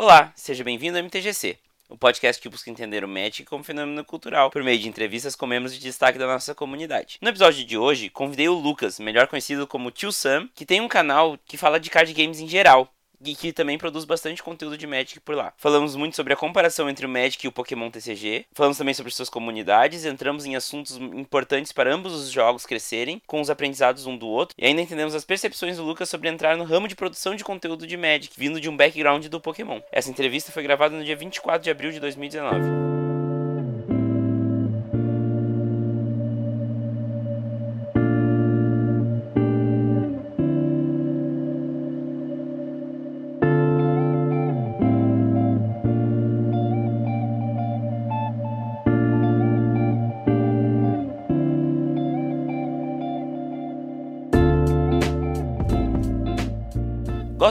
Olá, seja bem-vindo ao MTGC, o podcast que busca entender o Magic como fenômeno cultural por meio de entrevistas com membros de destaque da nossa comunidade. No episódio de hoje, convidei o Lucas, melhor conhecido como Tio Sam, que tem um canal que fala de card games em geral, e que também produz bastante conteúdo de Magic por lá. Falamos muito sobre a comparação entre o Magic e o Pokémon TCG, falamos também sobre suas comunidades, entramos em assuntos importantes para ambos os jogos crescerem, com os aprendizados um do outro, e ainda entendemos as percepções do Lucas sobre entrar no ramo de produção de conteúdo de Magic, vindo de um background do Pokémon. Essa entrevista foi gravada no dia 24 de abril de 2019.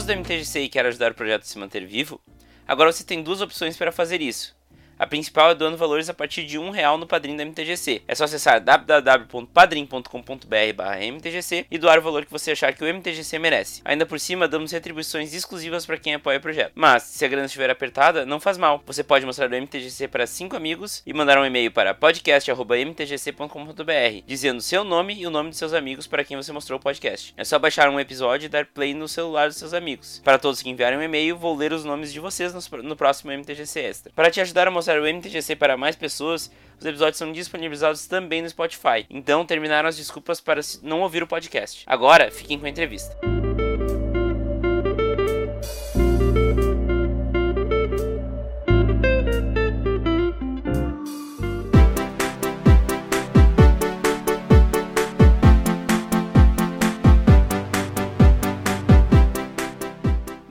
Do MTGC e quer ajudar o projeto a se manter vivo? Agora você tem duas opções para fazer isso. A principal é doando valores a partir de um real no padrinho da MTGC. É só acessar www.padrim.com.br/mtgc e doar o valor que você achar que o MTGC merece. Ainda por cima, damos retribuições exclusivas para quem apoia o projeto. Mas, se a grana estiver apertada, não faz mal. Você pode mostrar o MTGC para cinco amigos e mandar um e-mail para podcast@mtgc.com.br, dizendo seu nome e o nome de seus amigos para quem você mostrou o podcast. É só baixar um episódio e dar play no celular dos seus amigos. Para todos que enviarem um e-mail, vou ler os nomes de vocês no próximo MTGC Extra. Para te ajudar a mostrar mostrar o MTGC para mais pessoas, os episódios são disponibilizados também no Spotify. Então terminaram as desculpas para não ouvir o podcast. Agora, fiquem com a entrevista.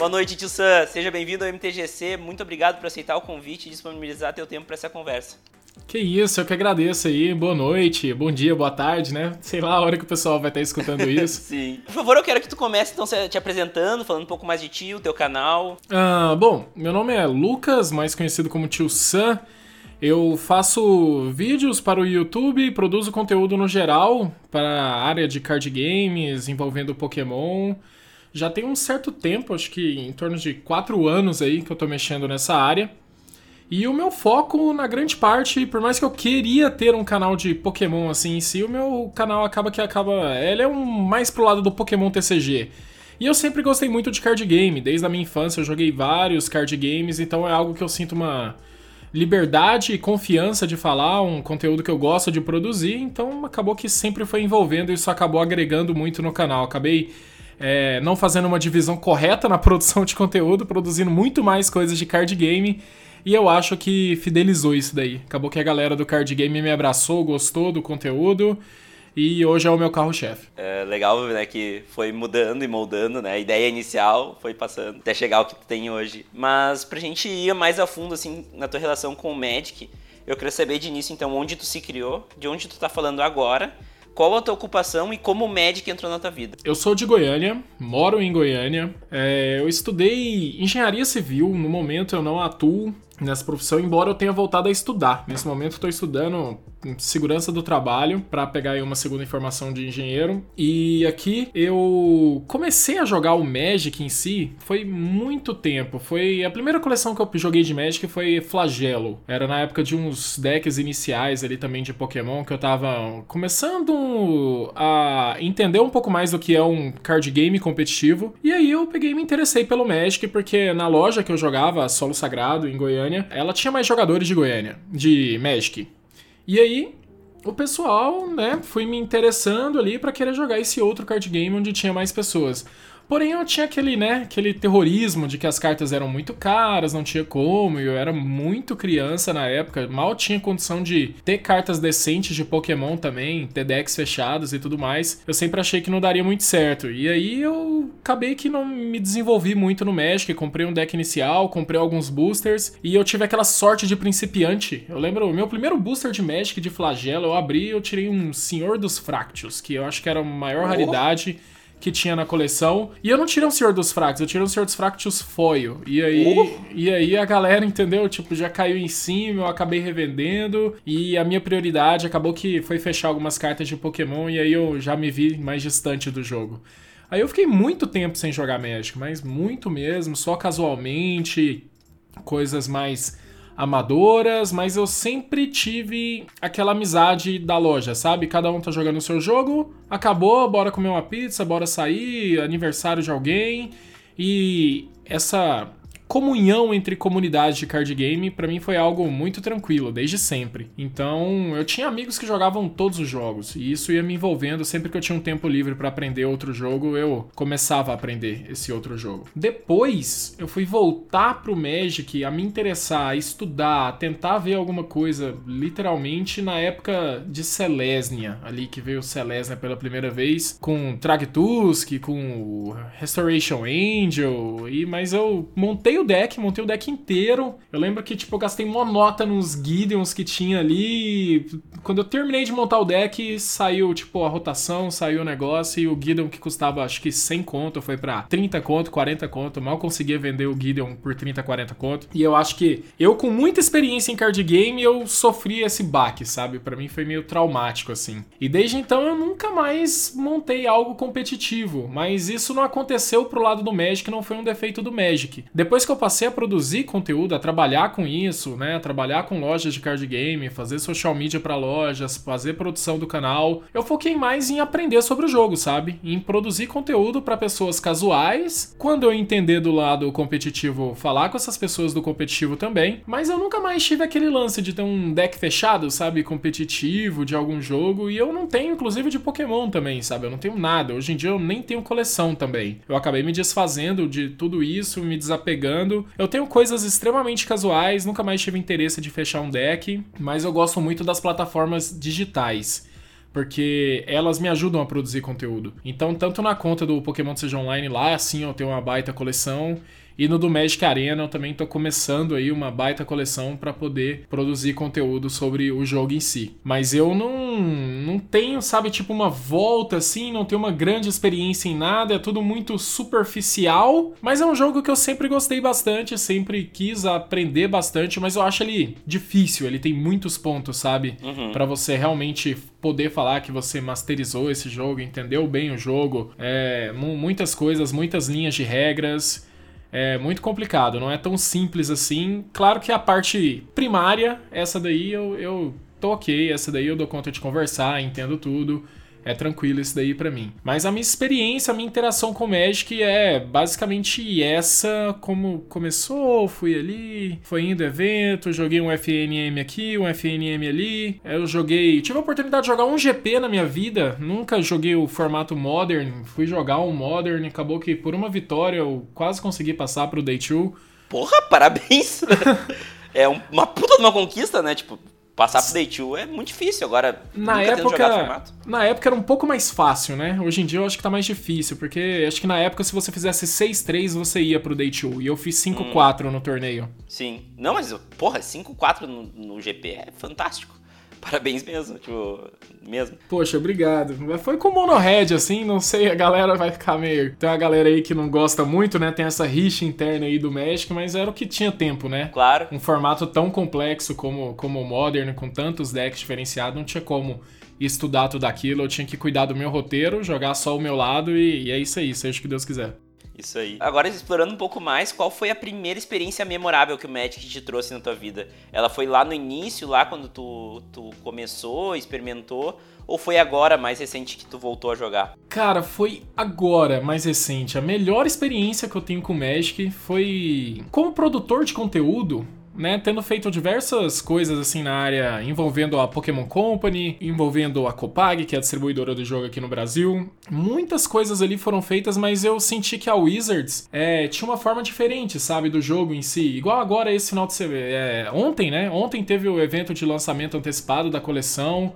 Boa noite, tio Sam. Seja bem-vindo ao MTGC. Muito obrigado por aceitar o convite e disponibilizar teu tempo para essa conversa. Que isso, eu que agradeço aí. Boa noite, bom dia, boa tarde, né? Sei lá a hora que o pessoal vai estar escutando isso. Sim. Por favor, eu quero que tu comece então te apresentando, falando um pouco mais de ti, o teu canal. Ah, bom, meu nome é Lucas, mais conhecido como Tio Sam. Eu faço vídeos para o YouTube, produzo conteúdo no geral para a área de card games envolvendo Pokémon já tem um certo tempo, acho que em torno de quatro anos aí que eu tô mexendo nessa área. E o meu foco, na grande parte, por mais que eu queria ter um canal de Pokémon assim em si, o meu canal acaba que acaba. Ele é um mais pro lado do Pokémon TCG. E eu sempre gostei muito de card game, desde a minha infância eu joguei vários card games, então é algo que eu sinto uma liberdade e confiança de falar, um conteúdo que eu gosto de produzir, então acabou que sempre foi envolvendo e isso acabou agregando muito no canal. Acabei é, não fazendo uma divisão correta na produção de conteúdo, produzindo muito mais coisas de card game. E eu acho que fidelizou isso daí. Acabou que a galera do card game me abraçou, gostou do conteúdo. E hoje é o meu carro-chefe. É legal, né, que foi mudando e moldando, né? A ideia inicial foi passando até chegar ao que tu tem hoje. Mas pra gente ir mais a fundo, assim, na tua relação com o Magic, eu queria saber de início, então, onde tu se criou, de onde tu tá falando agora qual a tua ocupação e como o Magic entrou na tua vida? Eu sou de Goiânia, moro em Goiânia. É, eu estudei engenharia civil, no momento eu não atuo nessa profissão, embora eu tenha voltado a estudar. Nesse momento estou estudando segurança do trabalho para pegar aí uma segunda informação de engenheiro. E aqui eu comecei a jogar o Magic em si foi muito tempo. Foi a primeira coleção que eu joguei de Magic foi Flagelo. Era na época de uns decks iniciais ali também de Pokémon que eu tava começando a entender um pouco mais do que é um card game competitivo. E aí eu peguei e me interessei pelo Magic porque na loja que eu jogava, Solo Sagrado em Goiânia, ela tinha mais jogadores de Goiânia, de Magic. E aí, o pessoal, né, foi me interessando ali para querer jogar esse outro card game onde tinha mais pessoas. Porém, eu tinha aquele, né, aquele terrorismo de que as cartas eram muito caras, não tinha como, eu era muito criança na época, mal tinha condição de ter cartas decentes de Pokémon também, ter decks fechados e tudo mais. Eu sempre achei que não daria muito certo. E aí eu acabei que não me desenvolvi muito no Magic, comprei um deck inicial, comprei alguns boosters e eu tive aquela sorte de principiante. Eu lembro, o meu primeiro booster de Magic de flagelo, eu abri e eu tirei um Senhor dos Fractos, que eu acho que era a maior oh. raridade que tinha na coleção. E eu não tirei um Senhor dos Fractos, eu tirei um Senhor dos Fractos foil. E aí, uh. e aí a galera, entendeu? Tipo, já caiu em cima, eu acabei revendendo. E a minha prioridade acabou que foi fechar algumas cartas de Pokémon. E aí eu já me vi mais distante do jogo. Aí eu fiquei muito tempo sem jogar Magic, mas muito mesmo, só casualmente. coisas mais amadoras, mas eu sempre tive aquela amizade da loja, sabe? Cada um tá jogando o seu jogo, acabou, bora comer uma pizza, bora sair, aniversário de alguém. E essa comunhão entre comunidades de card game para mim foi algo muito tranquilo desde sempre. Então, eu tinha amigos que jogavam todos os jogos e isso ia me envolvendo sempre que eu tinha um tempo livre para aprender outro jogo, eu começava a aprender esse outro jogo. Depois, eu fui voltar pro Magic a me interessar, a estudar, a tentar ver alguma coisa, literalmente na época de Selesnia, ali que veio Selesnia pela primeira vez com Tragtusk, com Restoration Angel, e mas eu montei montei o deck, montei o deck inteiro. Eu lembro que, tipo, eu gastei uma nota nos Gideons que tinha ali. Quando eu terminei de montar o deck, saiu, tipo, a rotação, saiu o negócio e o Gideon que custava, acho que 100 conto, foi pra 30 conto, 40 conto. Mal conseguia vender o Gideon por 30, 40 conto. E eu acho que eu, com muita experiência em card game, eu sofri esse baque, sabe? Para mim foi meio traumático, assim. E desde então eu nunca mais montei algo competitivo. Mas isso não aconteceu pro lado do Magic, não foi um defeito do Magic. Depois que eu passei a produzir conteúdo, a trabalhar com isso, né, trabalhar com lojas de card game, fazer social media para lojas, fazer produção do canal, eu foquei mais em aprender sobre o jogo, sabe? Em produzir conteúdo para pessoas casuais. Quando eu entender do lado competitivo, falar com essas pessoas do competitivo também. Mas eu nunca mais tive aquele lance de ter um deck fechado, sabe, competitivo de algum jogo. E eu não tenho, inclusive, de Pokémon também, sabe? Eu não tenho nada. Hoje em dia eu nem tenho coleção também. Eu acabei me desfazendo de tudo isso, me desapegando jogando. Eu tenho coisas extremamente casuais, nunca mais tive interesse de fechar um deck, mas eu gosto muito das plataformas digitais porque elas me ajudam a produzir conteúdo. Então, tanto na conta do Pokémon Seja Online lá, assim, eu tenho uma baita coleção, e no do Magic Arena eu também estou começando aí uma baita coleção para poder produzir conteúdo sobre o jogo em si. Mas eu não, não tenho, sabe, tipo uma volta assim, não tenho uma grande experiência em nada, é tudo muito superficial. Mas é um jogo que eu sempre gostei bastante, sempre quis aprender bastante, mas eu acho ele difícil, ele tem muitos pontos, sabe? Uhum. para você realmente poder falar que você masterizou esse jogo, entendeu bem o jogo, é, muitas coisas, muitas linhas de regras é muito complicado, não é tão simples assim. Claro que a parte primária, essa daí eu, eu tô ok, essa daí eu dou conta de conversar, entendo tudo é tranquilo isso daí para mim. Mas a minha experiência, a minha interação com o Magic é basicamente essa, como começou, fui ali, foi indo evento, joguei um FNM aqui, um FNM ali. Eu joguei, tive a oportunidade de jogar um GP na minha vida, nunca joguei o formato Modern, fui jogar um Modern, acabou que por uma vitória eu quase consegui passar pro Day 2. Porra, parabéns! é uma puta de uma conquista, né? Tipo, Passar pro Day 2 é muito difícil, agora na época, Na época era um pouco mais fácil, né? Hoje em dia eu acho que tá mais difícil, porque acho que na época se você fizesse 6-3 você ia pro Day 2, e eu fiz 5-4 hum. no torneio. Sim. Não, mas porra, 5-4 no, no GP é fantástico. Parabéns mesmo, tipo, mesmo. Poxa, obrigado. Foi com Monohead, assim, não sei, a galera vai ficar meio. Tem uma galera aí que não gosta muito, né? Tem essa rixa interna aí do México, mas era o que tinha tempo, né? Claro. Um formato tão complexo como, como o Modern, com tantos decks diferenciados, não tinha como estudar tudo aquilo. Eu tinha que cuidar do meu roteiro, jogar só o meu lado e, e é isso aí, seja o que Deus quiser. Isso aí. Agora, explorando um pouco mais, qual foi a primeira experiência memorável que o Magic te trouxe na tua vida? Ela foi lá no início, lá quando tu, tu começou, experimentou? Ou foi agora, mais recente, que tu voltou a jogar? Cara, foi agora, mais recente. A melhor experiência que eu tenho com o Magic foi como produtor de conteúdo né, tendo feito diversas coisas assim na área envolvendo a Pokémon Company, envolvendo a Copag, que é a distribuidora do jogo aqui no Brasil. Muitas coisas ali foram feitas, mas eu senti que a Wizards é, tinha uma forma diferente, sabe, do jogo em si. Igual agora esse final de semana. É, ontem, né? Ontem teve o evento de lançamento antecipado da coleção.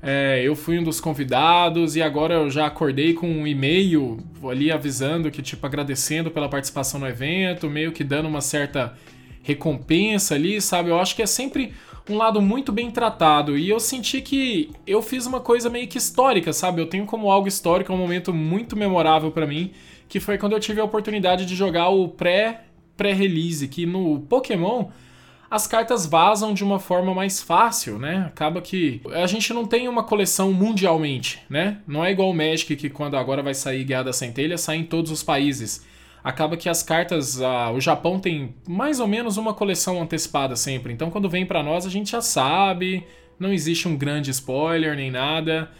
É, eu fui um dos convidados e agora eu já acordei com um e-mail ali avisando que, tipo, agradecendo pela participação no evento, meio que dando uma certa recompensa ali, sabe? Eu acho que é sempre um lado muito bem tratado. E eu senti que eu fiz uma coisa meio que histórica, sabe? Eu tenho como algo histórico um momento muito memorável para mim, que foi quando eu tive a oportunidade de jogar o pré pré-release, que no Pokémon as cartas vazam de uma forma mais fácil, né? Acaba que a gente não tem uma coleção mundialmente, né? Não é igual o Magic que quando agora vai sair Guerra da Centelha, sai em todos os países. Acaba que as cartas, o Japão tem mais ou menos uma coleção antecipada sempre. Então quando vem para nós a gente já sabe, não existe um grande spoiler nem nada.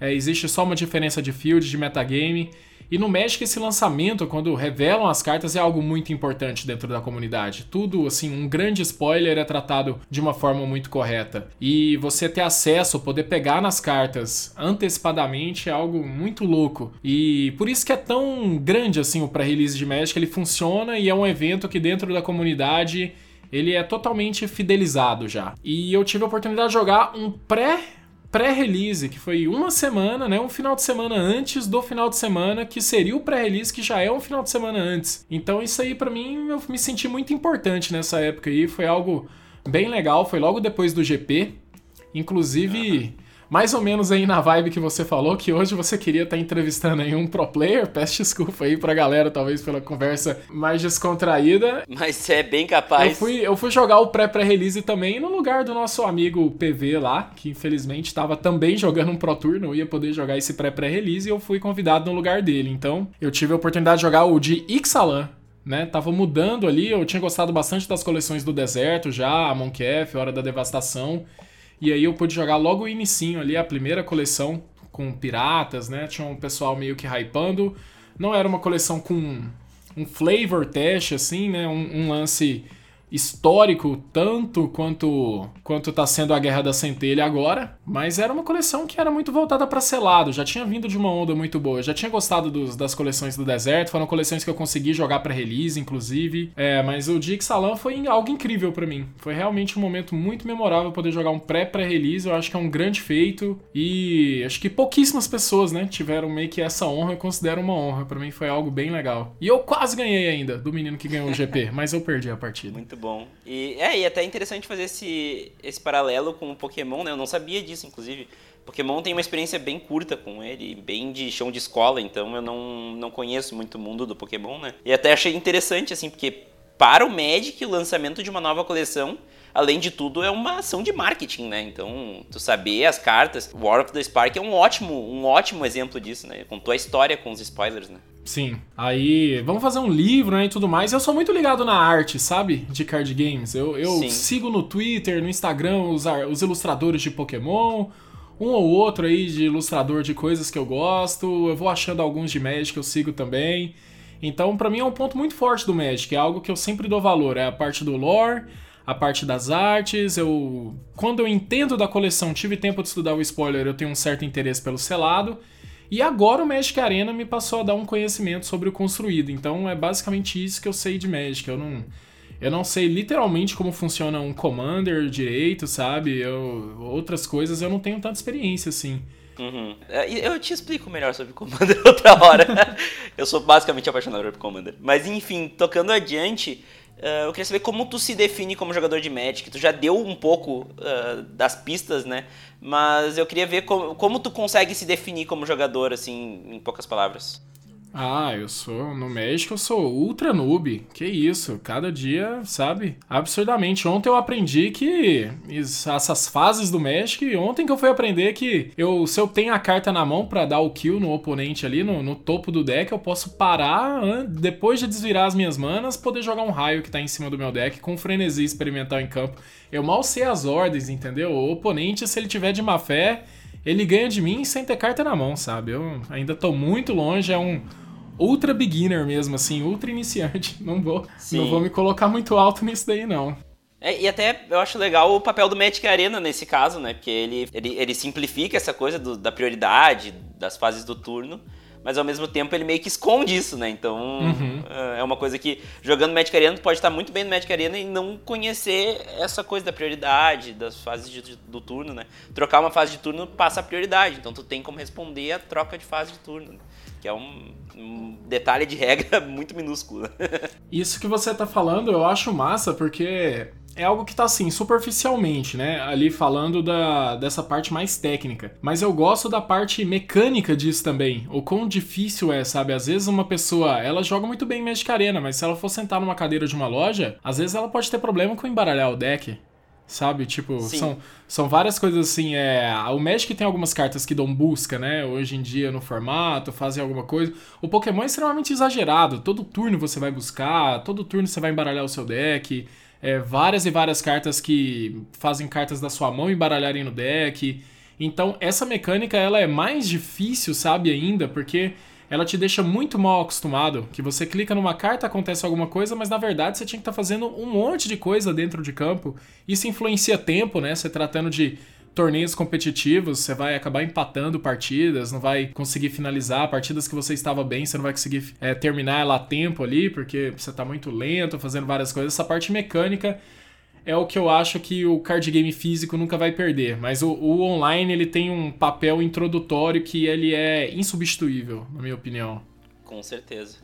É, existe só uma diferença de field, de metagame. E no Magic esse lançamento, quando revelam as cartas, é algo muito importante dentro da comunidade. Tudo, assim, um grande spoiler é tratado de uma forma muito correta. E você ter acesso, poder pegar nas cartas antecipadamente é algo muito louco. E por isso que é tão grande assim o pré-release de Magic, ele funciona e é um evento que dentro da comunidade ele é totalmente fidelizado já. E eu tive a oportunidade de jogar um pré pré-release, que foi uma semana, né, um final de semana antes do final de semana, que seria o pré-release, que já é um final de semana antes. Então isso aí para mim eu me senti muito importante nessa época aí, foi algo bem legal, foi logo depois do GP. Inclusive, mais ou menos aí na vibe que você falou, que hoje você queria estar tá entrevistando aí um pro player. Peço desculpa aí pra galera, talvez pela conversa mais descontraída. Mas é bem capaz. Eu fui, eu fui jogar o pré-pré-release também no lugar do nosso amigo PV lá, que infelizmente estava também jogando um Pro Tour, não ia poder jogar esse pré-pré-release e eu fui convidado no lugar dele. Então, eu tive a oportunidade de jogar o de Ixalan, né? Tava mudando ali, eu tinha gostado bastante das coleções do deserto já, a Monkef, Hora da Devastação. E aí eu pude jogar logo o inicinho ali, a primeira coleção com piratas, né? Tinha um pessoal meio que hypando. Não era uma coleção com um flavor test, assim, né? Um, um lance histórico tanto quanto quanto tá sendo a Guerra da Centelha agora, mas era uma coleção que era muito voltada para selado, já tinha vindo de uma onda muito boa, já tinha gostado dos, das coleções do deserto, foram coleções que eu consegui jogar para release inclusive, é, mas o Dix Salam foi algo incrível para mim, foi realmente um momento muito memorável poder jogar um pré pré release, eu acho que é um grande feito. E acho que pouquíssimas pessoas, né, tiveram meio que essa honra, eu considero uma honra, para mim foi algo bem legal. E eu quase ganhei ainda do menino que ganhou o GP, mas eu perdi a partida. Muito bom. E é, e é até interessante fazer esse, esse paralelo com o Pokémon, né? Eu não sabia disso, inclusive. Pokémon tem uma experiência bem curta com ele, bem de chão de escola, então eu não, não conheço muito o mundo do Pokémon, né? E até achei interessante, assim, porque para o Magic, o lançamento de uma nova coleção, além de tudo, é uma ação de marketing, né? Então, tu saber as cartas, War of the Spark é um ótimo, um ótimo exemplo disso, né? Contou a história com os spoilers, né? Sim. Aí, vamos fazer um livro, né, e tudo mais. Eu sou muito ligado na arte, sabe? De card games. Eu, eu sigo no Twitter, no Instagram, os, os ilustradores de Pokémon. Um ou outro aí de ilustrador de coisas que eu gosto. Eu vou achando alguns de Magic que eu sigo também. Então, para mim é um ponto muito forte do Magic. É algo que eu sempre dou valor. É a parte do lore, a parte das artes. Eu, quando eu entendo da coleção, tive tempo de estudar o spoiler, eu tenho um certo interesse pelo selado. E agora o Magic Arena me passou a dar um conhecimento sobre o construído. Então é basicamente isso que eu sei de Magic. Eu não, eu não sei literalmente como funciona um Commander direito, sabe? Eu, outras coisas eu não tenho tanta experiência assim. Uhum. É, eu te explico melhor sobre Commander outra hora. eu sou basicamente apaixonado por Commander. Mas enfim, tocando adiante, Uh, eu queria saber como tu se define como jogador de Magic. Tu já deu um pouco uh, das pistas, né? Mas eu queria ver como, como tu consegue se definir como jogador, assim, em poucas palavras. Ah, eu sou. No México eu sou ultra noob. Que isso, cada dia, sabe? Absurdamente. Ontem eu aprendi que. Essas fases do México. Ontem que eu fui aprender que eu, se eu tenho a carta na mão para dar o kill no oponente ali, no, no, topo do deck, eu posso parar, depois de desvirar as minhas manas, poder jogar um raio que tá em cima do meu deck com frenesi experimental em campo. Eu mal sei as ordens, entendeu? O oponente, se ele tiver de má fé ele ganha de mim sem ter carta na mão, sabe? Eu ainda tô muito longe, é um ultra beginner mesmo, assim, ultra iniciante. Não vou, não vou me colocar muito alto nisso daí, não. É, e até eu acho legal o papel do Magic Arena nesse caso, né? Porque ele, ele, ele simplifica essa coisa do, da prioridade, das fases do turno, mas ao mesmo tempo ele meio que esconde isso, né? Então uhum. É, é uma coisa que jogando Magic Arena tu pode estar muito bem no Magic Arena e não conhecer essa coisa da prioridade, das fases de, do turno, né? Trocar uma fase de turno passa a prioridade, então tu tem como responder a troca de fase de turno. Né? que é um, um detalhe de regra muito minúsculo. Isso que você tá falando eu acho massa, porque é algo que tá assim, superficialmente, né? Ali falando da, dessa parte mais técnica. Mas eu gosto da parte mecânica disso também. O quão difícil é, sabe? Às vezes uma pessoa, ela joga muito bem em Magic Arena, mas se ela for sentar numa cadeira de uma loja, às vezes ela pode ter problema com embaralhar o deck sabe? Tipo, são, são várias coisas assim. É, o Magic tem algumas cartas que dão busca, né? Hoje em dia no formato, fazem alguma coisa. O Pokémon é extremamente exagerado. Todo turno você vai buscar, todo turno você vai embaralhar o seu deck. É, várias e várias cartas que fazem cartas da sua mão embaralharem no deck. Então, essa mecânica ela é mais difícil, sabe, ainda, porque ela te deixa muito mal acostumado. Que você clica numa carta, acontece alguma coisa, mas na verdade você tinha que estar tá fazendo um monte de coisa dentro de campo. Isso influencia tempo, né? Você tratando de torneios competitivos, você vai acabar empatando partidas, não vai conseguir finalizar partidas que você estava bem, você não vai conseguir é, terminar ela a tempo ali, porque você está muito lento, fazendo várias coisas. Essa parte mecânica é o que eu acho que o card game físico nunca vai perder. Mas o, o, online ele tem um papel introdutório que ele é insubstituível, na minha opinião. Com certeza.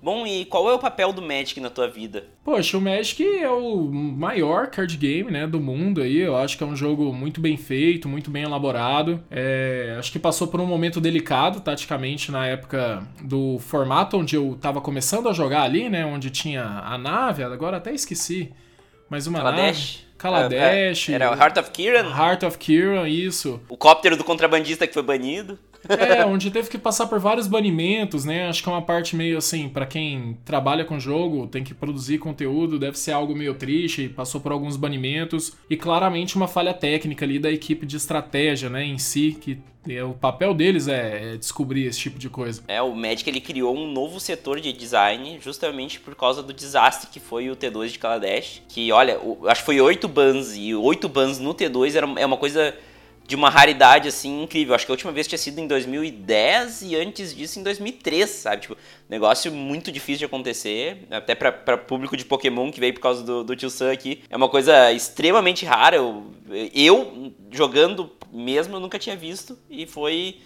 Bom, e qual é o papel do Magic na tua vida? Poxa, o Magic é o maior card game né, do mundo aí. Eu acho que é um jogo muito bem feito, muito bem elaborado. É, acho que passou por um momento delicado, taticamente, na época do formato onde eu tava começando a jogar ali, né? Onde tinha a nave, agora até esqueci mais uma Kaladesh? nave. Kaladesh. É, era o Heart of Kiran? Heart of Kiran, isso. O cóptero do contrabandista que foi banido. É, onde teve que passar por vários banimentos, né? Acho que é uma parte meio assim, para quem trabalha com jogo, tem que produzir conteúdo, deve ser algo meio triste, passou por alguns banimentos e claramente uma falha técnica ali da equipe de estratégia, né, em si, que é, o papel deles é, é, descobrir esse tipo de coisa. É, o Magic ele criou um novo setor de design justamente por causa do desastre que foi o T2 de Kaladesh. Que, olha, acho que foi oito bans e oito bans no T2 era, é uma coisa de uma raridade, assim, incrível. Acho que a última vez tinha sido em 2010 e antes disso em 2003, sabe? Tipo, negócio muito difícil de acontecer, até para público de Pokémon que veio por causa do, do Tio Sam aqui. É uma coisa extremamente rara. Eu, eu, jogando mesmo, eu nunca tinha visto e foi,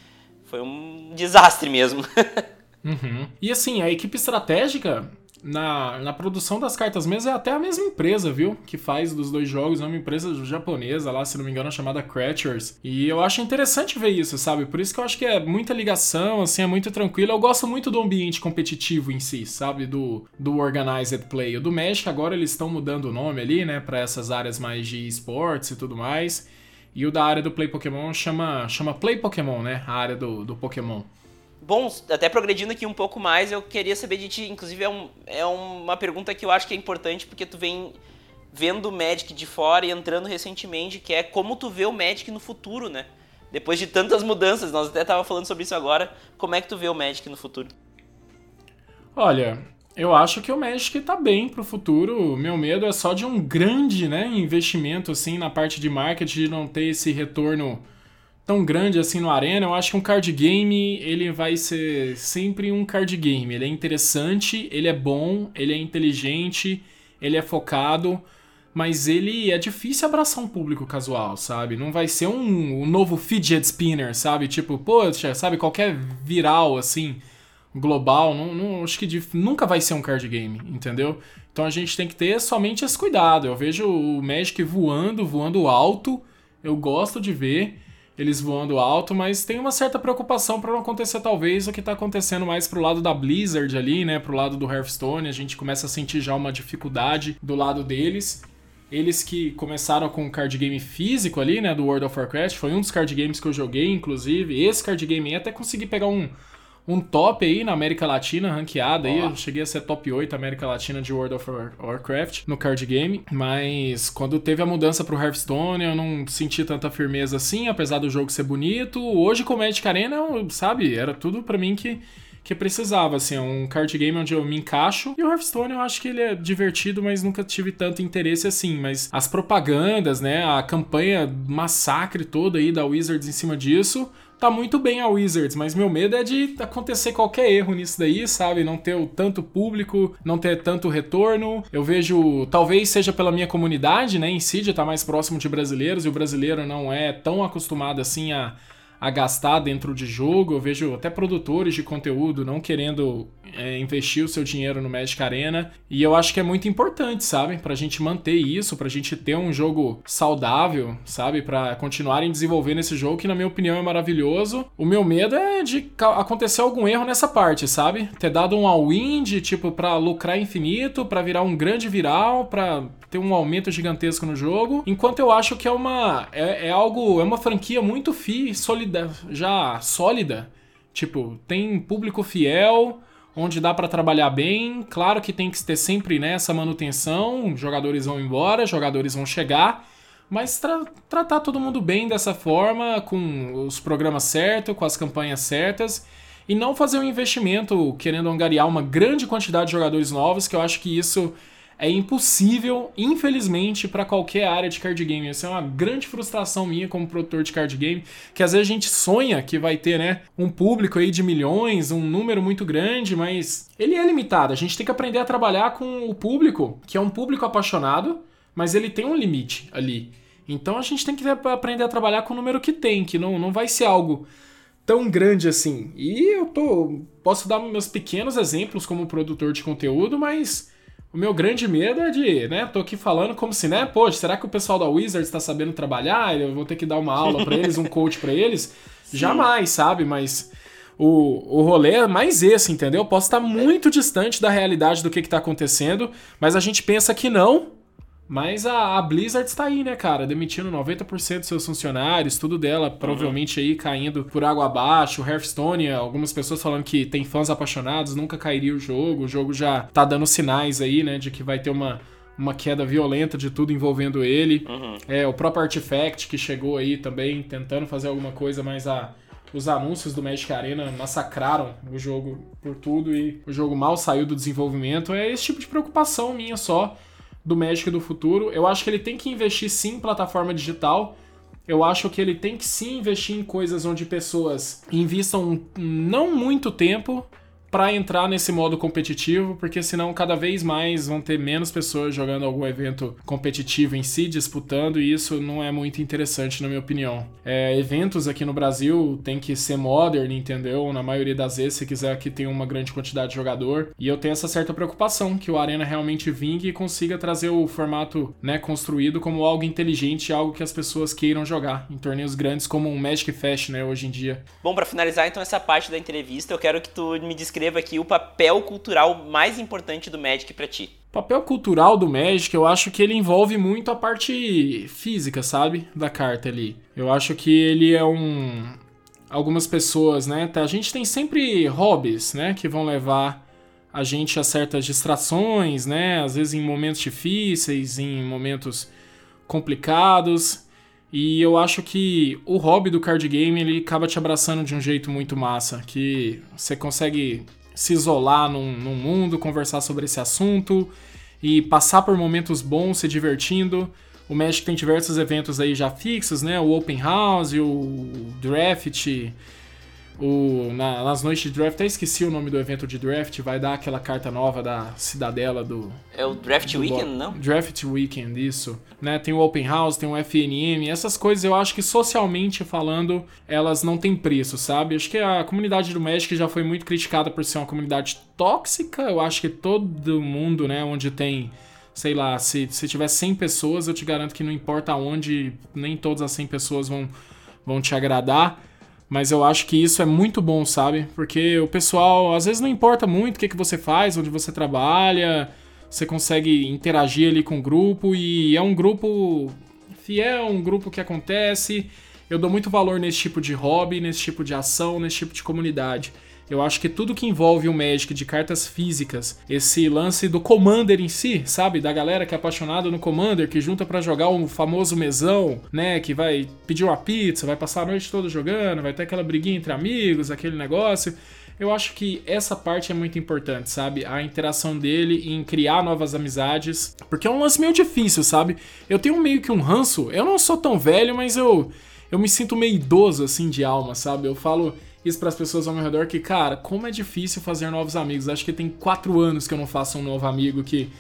foi um desastre mesmo. uhum. E assim, a equipe estratégica na, na produção das cartas mesmo é até a mesma empresa, viu? Que faz dos dois jogos, é uma empresa japonesa lá, se não me engano, chamada Cratchers. E eu acho interessante ver isso, sabe? Por isso que eu acho que é muita ligação, assim, é muito tranquilo. Eu gosto muito do ambiente competitivo em si, sabe? Do, do Organized Play. O do Magic agora eles estão mudando o nome ali, né? Pra essas áreas mais de esportes e tudo mais. E o da área do Play Pokémon chama, chama Play Pokémon, né? A área do, do Pokémon. Bom, até progredindo aqui um pouco mais, eu queria saber de ti, inclusive é, um, é uma pergunta que eu acho que é importante, porque tu vem vendo o Magic de fora e entrando recentemente, que é como tu vê o Magic no futuro, né? Depois de tantas mudanças, nós até tava falando sobre isso agora, como é que tu vê o Magic no futuro? Olha, eu acho que o Magic tá bem pro futuro. Meu medo é só de um grande, né, investimento assim na parte de marketing, de não ter esse retorno tão grande assim no Arena, eu acho que um card game ele vai ser sempre um card game. Ele é interessante, ele é bom, ele é inteligente, ele é focado, mas ele é difícil abraçar um público casual, sabe? Não vai ser um, um novo fidget spinner, sabe? Tipo, poxa, sabe, qualquer viral assim, global, não, não acho que nunca vai ser um card game, entendeu? Então a gente tem que ter somente esse cuidado. Eu vejo o Magic voando, voando alto, eu gosto de ver eles voando alto, mas tem uma certa preocupação para não acontecer talvez o que está acontecendo mais pro lado da Blizzard ali, né, pro lado do Hearthstone, a gente começa a sentir já uma dificuldade do lado deles. Eles que começaram com o card game físico ali, né, do World of Warcraft, foi um dos card games que eu joguei, inclusive. Esse card game até consegui pegar um um top aí na América Latina, ranqueada aí. Eu cheguei a ser top 8 América Latina de World of Warcraft no card game. Mas quando teve a mudança pro Hearthstone, eu não senti tanta firmeza assim, apesar do jogo ser bonito. Hoje com o Magic Arena, sabe, era tudo para mim que que precisava, assim, é um card game onde eu me encaixo. E o Hearthstone eu acho que ele é divertido, mas nunca tive tanto interesse assim. Mas as propagandas, né, a campanha massacre toda aí da Wizards em cima disso, tá muito bem a Wizards, mas meu medo é de acontecer qualquer erro nisso daí, sabe? Não ter o tanto público, não ter tanto retorno. Eu vejo, talvez seja pela minha comunidade, né, em si, tá mais próximo de brasileiros, e o brasileiro não é tão acostumado assim a a gastar dentro de jogo. Eu vejo até produtores de conteúdo não querendo é, investir o seu dinheiro no Magic Arena. E eu acho que é muito importante, sabe? Pra gente manter isso, pra gente ter um jogo saudável, sabe? Pra continuarem desenvolvendo esse jogo, que na minha opinião é maravilhoso. O meu medo é de acontecer algum erro nessa parte, sabe? Ter dado um all-in de tipo pra lucrar infinito, pra virar um grande viral, pra ter um aumento gigantesco no jogo. Enquanto eu acho que é uma. É, é algo. É uma franquia muito fi, sólida, já sólida. Tipo, tem público fiel, onde dá para trabalhar bem. Claro que tem que ter sempre né, essa manutenção. Jogadores vão embora, jogadores vão chegar. Mas tra tratar todo mundo bem dessa forma, com os programas certos, com as campanhas certas. E não fazer um investimento querendo angariar uma grande quantidade de jogadores novos, que eu acho que isso é impossível, infelizmente, para qualquer área de card game. Essa é uma grande frustração minha como produtor de card game, que às vezes a gente sonha que vai ter, né, um público aí de milhões, um número muito grande, mas ele é limitado. A gente tem que aprender a trabalhar com o público, que é um público apaixonado, mas ele tem um limite ali. Então a gente tem que aprender a trabalhar com o número que tem, que não, não vai ser algo tão grande assim. E eu tô posso dar meus pequenos exemplos como produtor de conteúdo, mas o meu grande medo é de, né, tô aqui falando como se, né, poxa, será que o pessoal da Wizards está sabendo trabalhar? Eu vou ter que dar uma aula para eles, um coach para eles? Sim. Jamais, sabe? Mas o, o rolê é mais esse, entendeu? Posso estar muito distante da realidade do que está acontecendo, mas a gente pensa que não, mas a, a, Blizzard está aí, né, cara? Demitindo 90% dos seus funcionários, tudo dela provavelmente uhum. aí caindo por água abaixo. Hearthstone, algumas pessoas falando que tem fãs apaixonados, nunca cairia o jogo. O jogo já tá dando sinais aí, né, de que vai ter uma, uma queda violenta de tudo envolvendo ele. Uhum. É, o próprio Artifact que chegou aí também tentando fazer alguma coisa, mas a os anúncios do Magic Arena massacraram o jogo por tudo e o jogo mal saiu do desenvolvimento. É esse tipo de preocupação minha só do Magic do futuro. Eu acho que ele tem que investir sim em plataforma digital. Eu acho que ele tem que sim investir em coisas onde pessoas invistam não muito tempo para entrar nesse modo competitivo, porque senão cada vez mais vão ter menos pessoas jogando algum evento competitivo em si, disputando, e isso não é muito interessante, na minha opinião. É, eventos aqui no Brasil tem que ser modern, entendeu? Na maioria das vezes, se quiser que tenha uma grande quantidade de jogador. E eu tenho essa certa preocupação que o Arena realmente vingue e consiga trazer o formato né, construído como algo inteligente, algo que as pessoas queiram jogar em torneios grandes como um Magic Fest, né, hoje em dia. Bom, para finalizar então essa parte da entrevista, eu quero que tu me descreva descreva aqui o papel cultural mais importante do Magic para ti. O papel cultural do Magic, eu acho que ele envolve muito a parte física, sabe? Da carta ali. Eu acho que ele é um. Algumas pessoas, né? Tá, a gente tem sempre hobbies, né? Que vão levar a gente a certas distrações, né? Às vezes em momentos difíceis, em momentos complicados. E eu acho que o hobby do card game ele acaba te abraçando de um jeito muito massa, que você consegue se isolar num, num mundo, conversar sobre esse assunto e passar por momentos bons, se divertindo. O Magic tem diversos eventos aí já fixos, né? O Open House, o Draft, o, na, nas noites de draft, até esqueci o nome do evento de draft, vai dar aquela carta nova da cidadela do. É o Draft do Weekend, não? Draft Weekend, isso. Né, tem o Open House, tem o FNM, essas coisas eu acho que socialmente falando, elas não têm preço, sabe? Acho que a comunidade do Magic já foi muito criticada por ser uma comunidade tóxica. Eu acho que todo mundo, né, onde tem sei lá, se, se tiver 100 pessoas, eu te garanto que não importa onde, nem todas as 100 pessoas vão, vão te agradar. Mas eu acho que isso é muito bom, sabe? Porque o pessoal, às vezes, não importa muito o que, que você faz, onde você trabalha, você consegue interagir ali com o grupo e é um grupo fiel, um grupo que acontece. Eu dou muito valor nesse tipo de hobby, nesse tipo de ação, nesse tipo de comunidade. Eu acho que tudo que envolve o Magic de cartas físicas, esse lance do Commander em si, sabe? Da galera que é apaixonada no Commander, que junta para jogar um famoso mesão, né? Que vai pedir uma pizza, vai passar a noite toda jogando, vai ter aquela briguinha entre amigos, aquele negócio. Eu acho que essa parte é muito importante, sabe? A interação dele em criar novas amizades. Porque é um lance meio difícil, sabe? Eu tenho meio que um ranço. Eu não sou tão velho, mas eu, eu me sinto meio idoso, assim, de alma, sabe? Eu falo isso para as pessoas ao meu redor que, cara, como é difícil fazer novos amigos. Acho que tem quatro anos que eu não faço um novo amigo que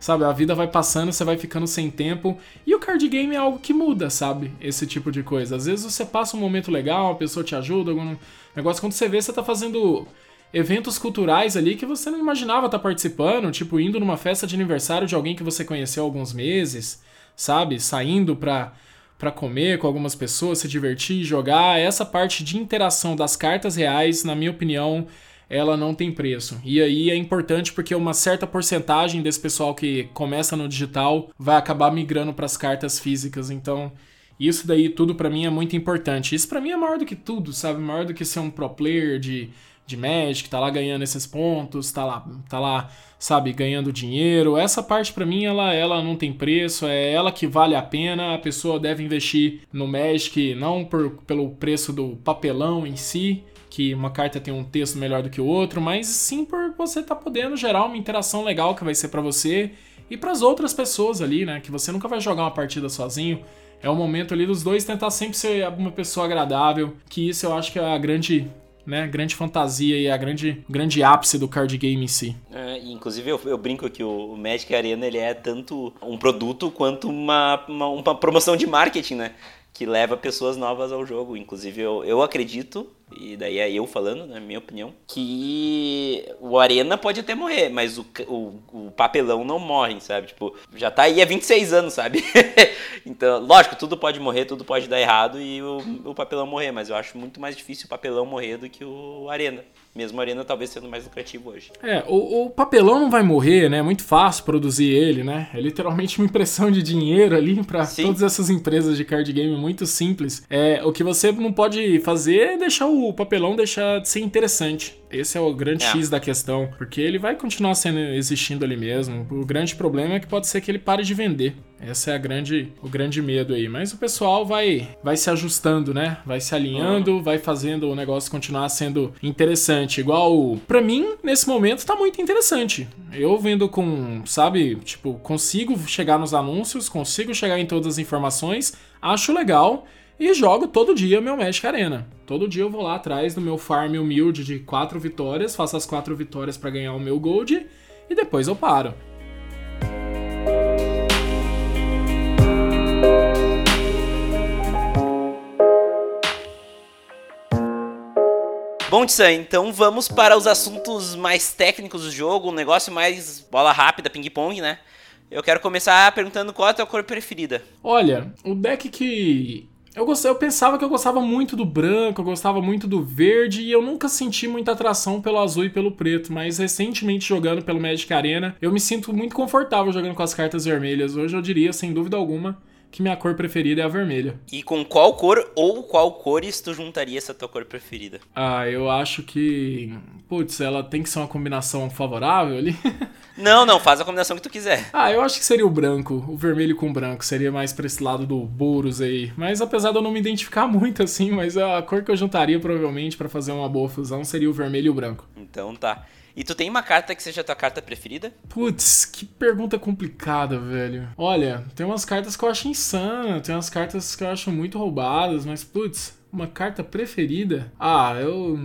sabe? A vida vai passando, você vai ficando sem tempo. E o card game é algo que muda, sabe? Esse tipo de coisa. Às vezes você passa um momento legal, a pessoa te ajuda, algum negócio. Quando você vê, você tá fazendo eventos culturais ali que você não imaginava estar tá participando, tipo indo numa festa de aniversário de alguém que você conheceu há alguns meses, sabe? Saindo pra, pra comer com algumas pessoas, se divertir, jogar. Essa parte de interação das cartas reais, na minha opinião, ela não tem preço. E aí é importante porque uma certa porcentagem desse pessoal que começa no digital vai acabar migrando para as cartas físicas. Então, isso daí tudo para mim é muito importante. Isso para mim é maior do que tudo, sabe? Maior do que ser um pro player de de Magic, tá lá ganhando esses pontos, tá lá, tá lá, sabe, ganhando dinheiro. Essa parte para mim ela ela não tem preço, é ela que vale a pena. A pessoa deve investir no Magic não por, pelo preço do papelão em si, que uma carta tem um texto melhor do que o outro, mas sim por você tá podendo gerar uma interação legal que vai ser para você e para as outras pessoas ali, né, que você nunca vai jogar uma partida sozinho. É o momento ali dos dois tentar sempre ser uma pessoa agradável, que isso eu acho que é a grande né, grande fantasia e a grande, grande ápice do card game em si. É, inclusive eu, eu, brinco que o Magic Arena ele é tanto um produto quanto uma, uma, uma promoção de marketing, né? Que leva pessoas novas ao jogo. Inclusive eu, eu acredito e daí é eu falando, na minha opinião, que o Arena pode até morrer, mas o, o, o, papelão não morre, sabe? Tipo, já tá aí há 26 anos, sabe? então, lógico, tudo pode morrer, tudo pode dar errado e o, o papelão morrer, mas eu acho muito mais difícil o papelão morrer do que o Arena. Mesmo a Arena talvez sendo mais lucrativo hoje. É, o, o papelão não vai morrer, né? É muito fácil produzir ele, né? É literalmente uma impressão de dinheiro ali para todas essas empresas de card game muito simples. É, o que você não pode fazer é deixar o papelão deixa de ser interessante. Esse é o grande é. X da questão, porque ele vai continuar sendo existindo ali mesmo. O grande problema é que pode ser que ele pare de vender. Essa é a grande, o grande medo aí. Mas o pessoal vai, vai se ajustando, né? Vai se alinhando, uhum. vai fazendo o negócio continuar sendo interessante. Igual, para mim, nesse momento tá muito interessante. Eu vendo com, sabe, tipo, consigo chegar nos anúncios, consigo chegar em todas as informações, acho legal e jogo todo dia meu Magic Arena. Todo dia eu vou lá atrás do meu farm humilde de 4 vitórias, faço as 4 vitórias para ganhar o meu gold e depois eu paro. Bom, Tsan, então vamos para os assuntos mais técnicos do jogo, um negócio mais bola rápida, ping-pong, né? Eu quero começar perguntando qual é a tua cor preferida. Olha, o deck que eu, gostei, eu pensava que eu gostava muito do branco, eu gostava muito do verde e eu nunca senti muita atração pelo azul e pelo preto, mas recentemente jogando pelo Magic Arena, eu me sinto muito confortável jogando com as cartas vermelhas. Hoje eu diria, sem dúvida alguma, que minha cor preferida é a vermelha. E com qual cor ou qual cores tu juntaria essa tua cor preferida? Ah, eu acho que. Putz, ela tem que ser uma combinação favorável ali. Não, não, faz a combinação que tu quiser. Ah, eu acho que seria o branco, o vermelho com branco, seria mais pra esse lado do Boros aí. Mas apesar de eu não me identificar muito assim, mas a cor que eu juntaria provavelmente para fazer uma boa fusão seria o vermelho e o branco. Então tá. E tu tem uma carta que seja a tua carta preferida? Putz, que pergunta complicada, velho. Olha, tem umas cartas que eu acho insana, tem umas cartas que eu acho muito roubadas, mas putz, uma carta preferida? Ah, eu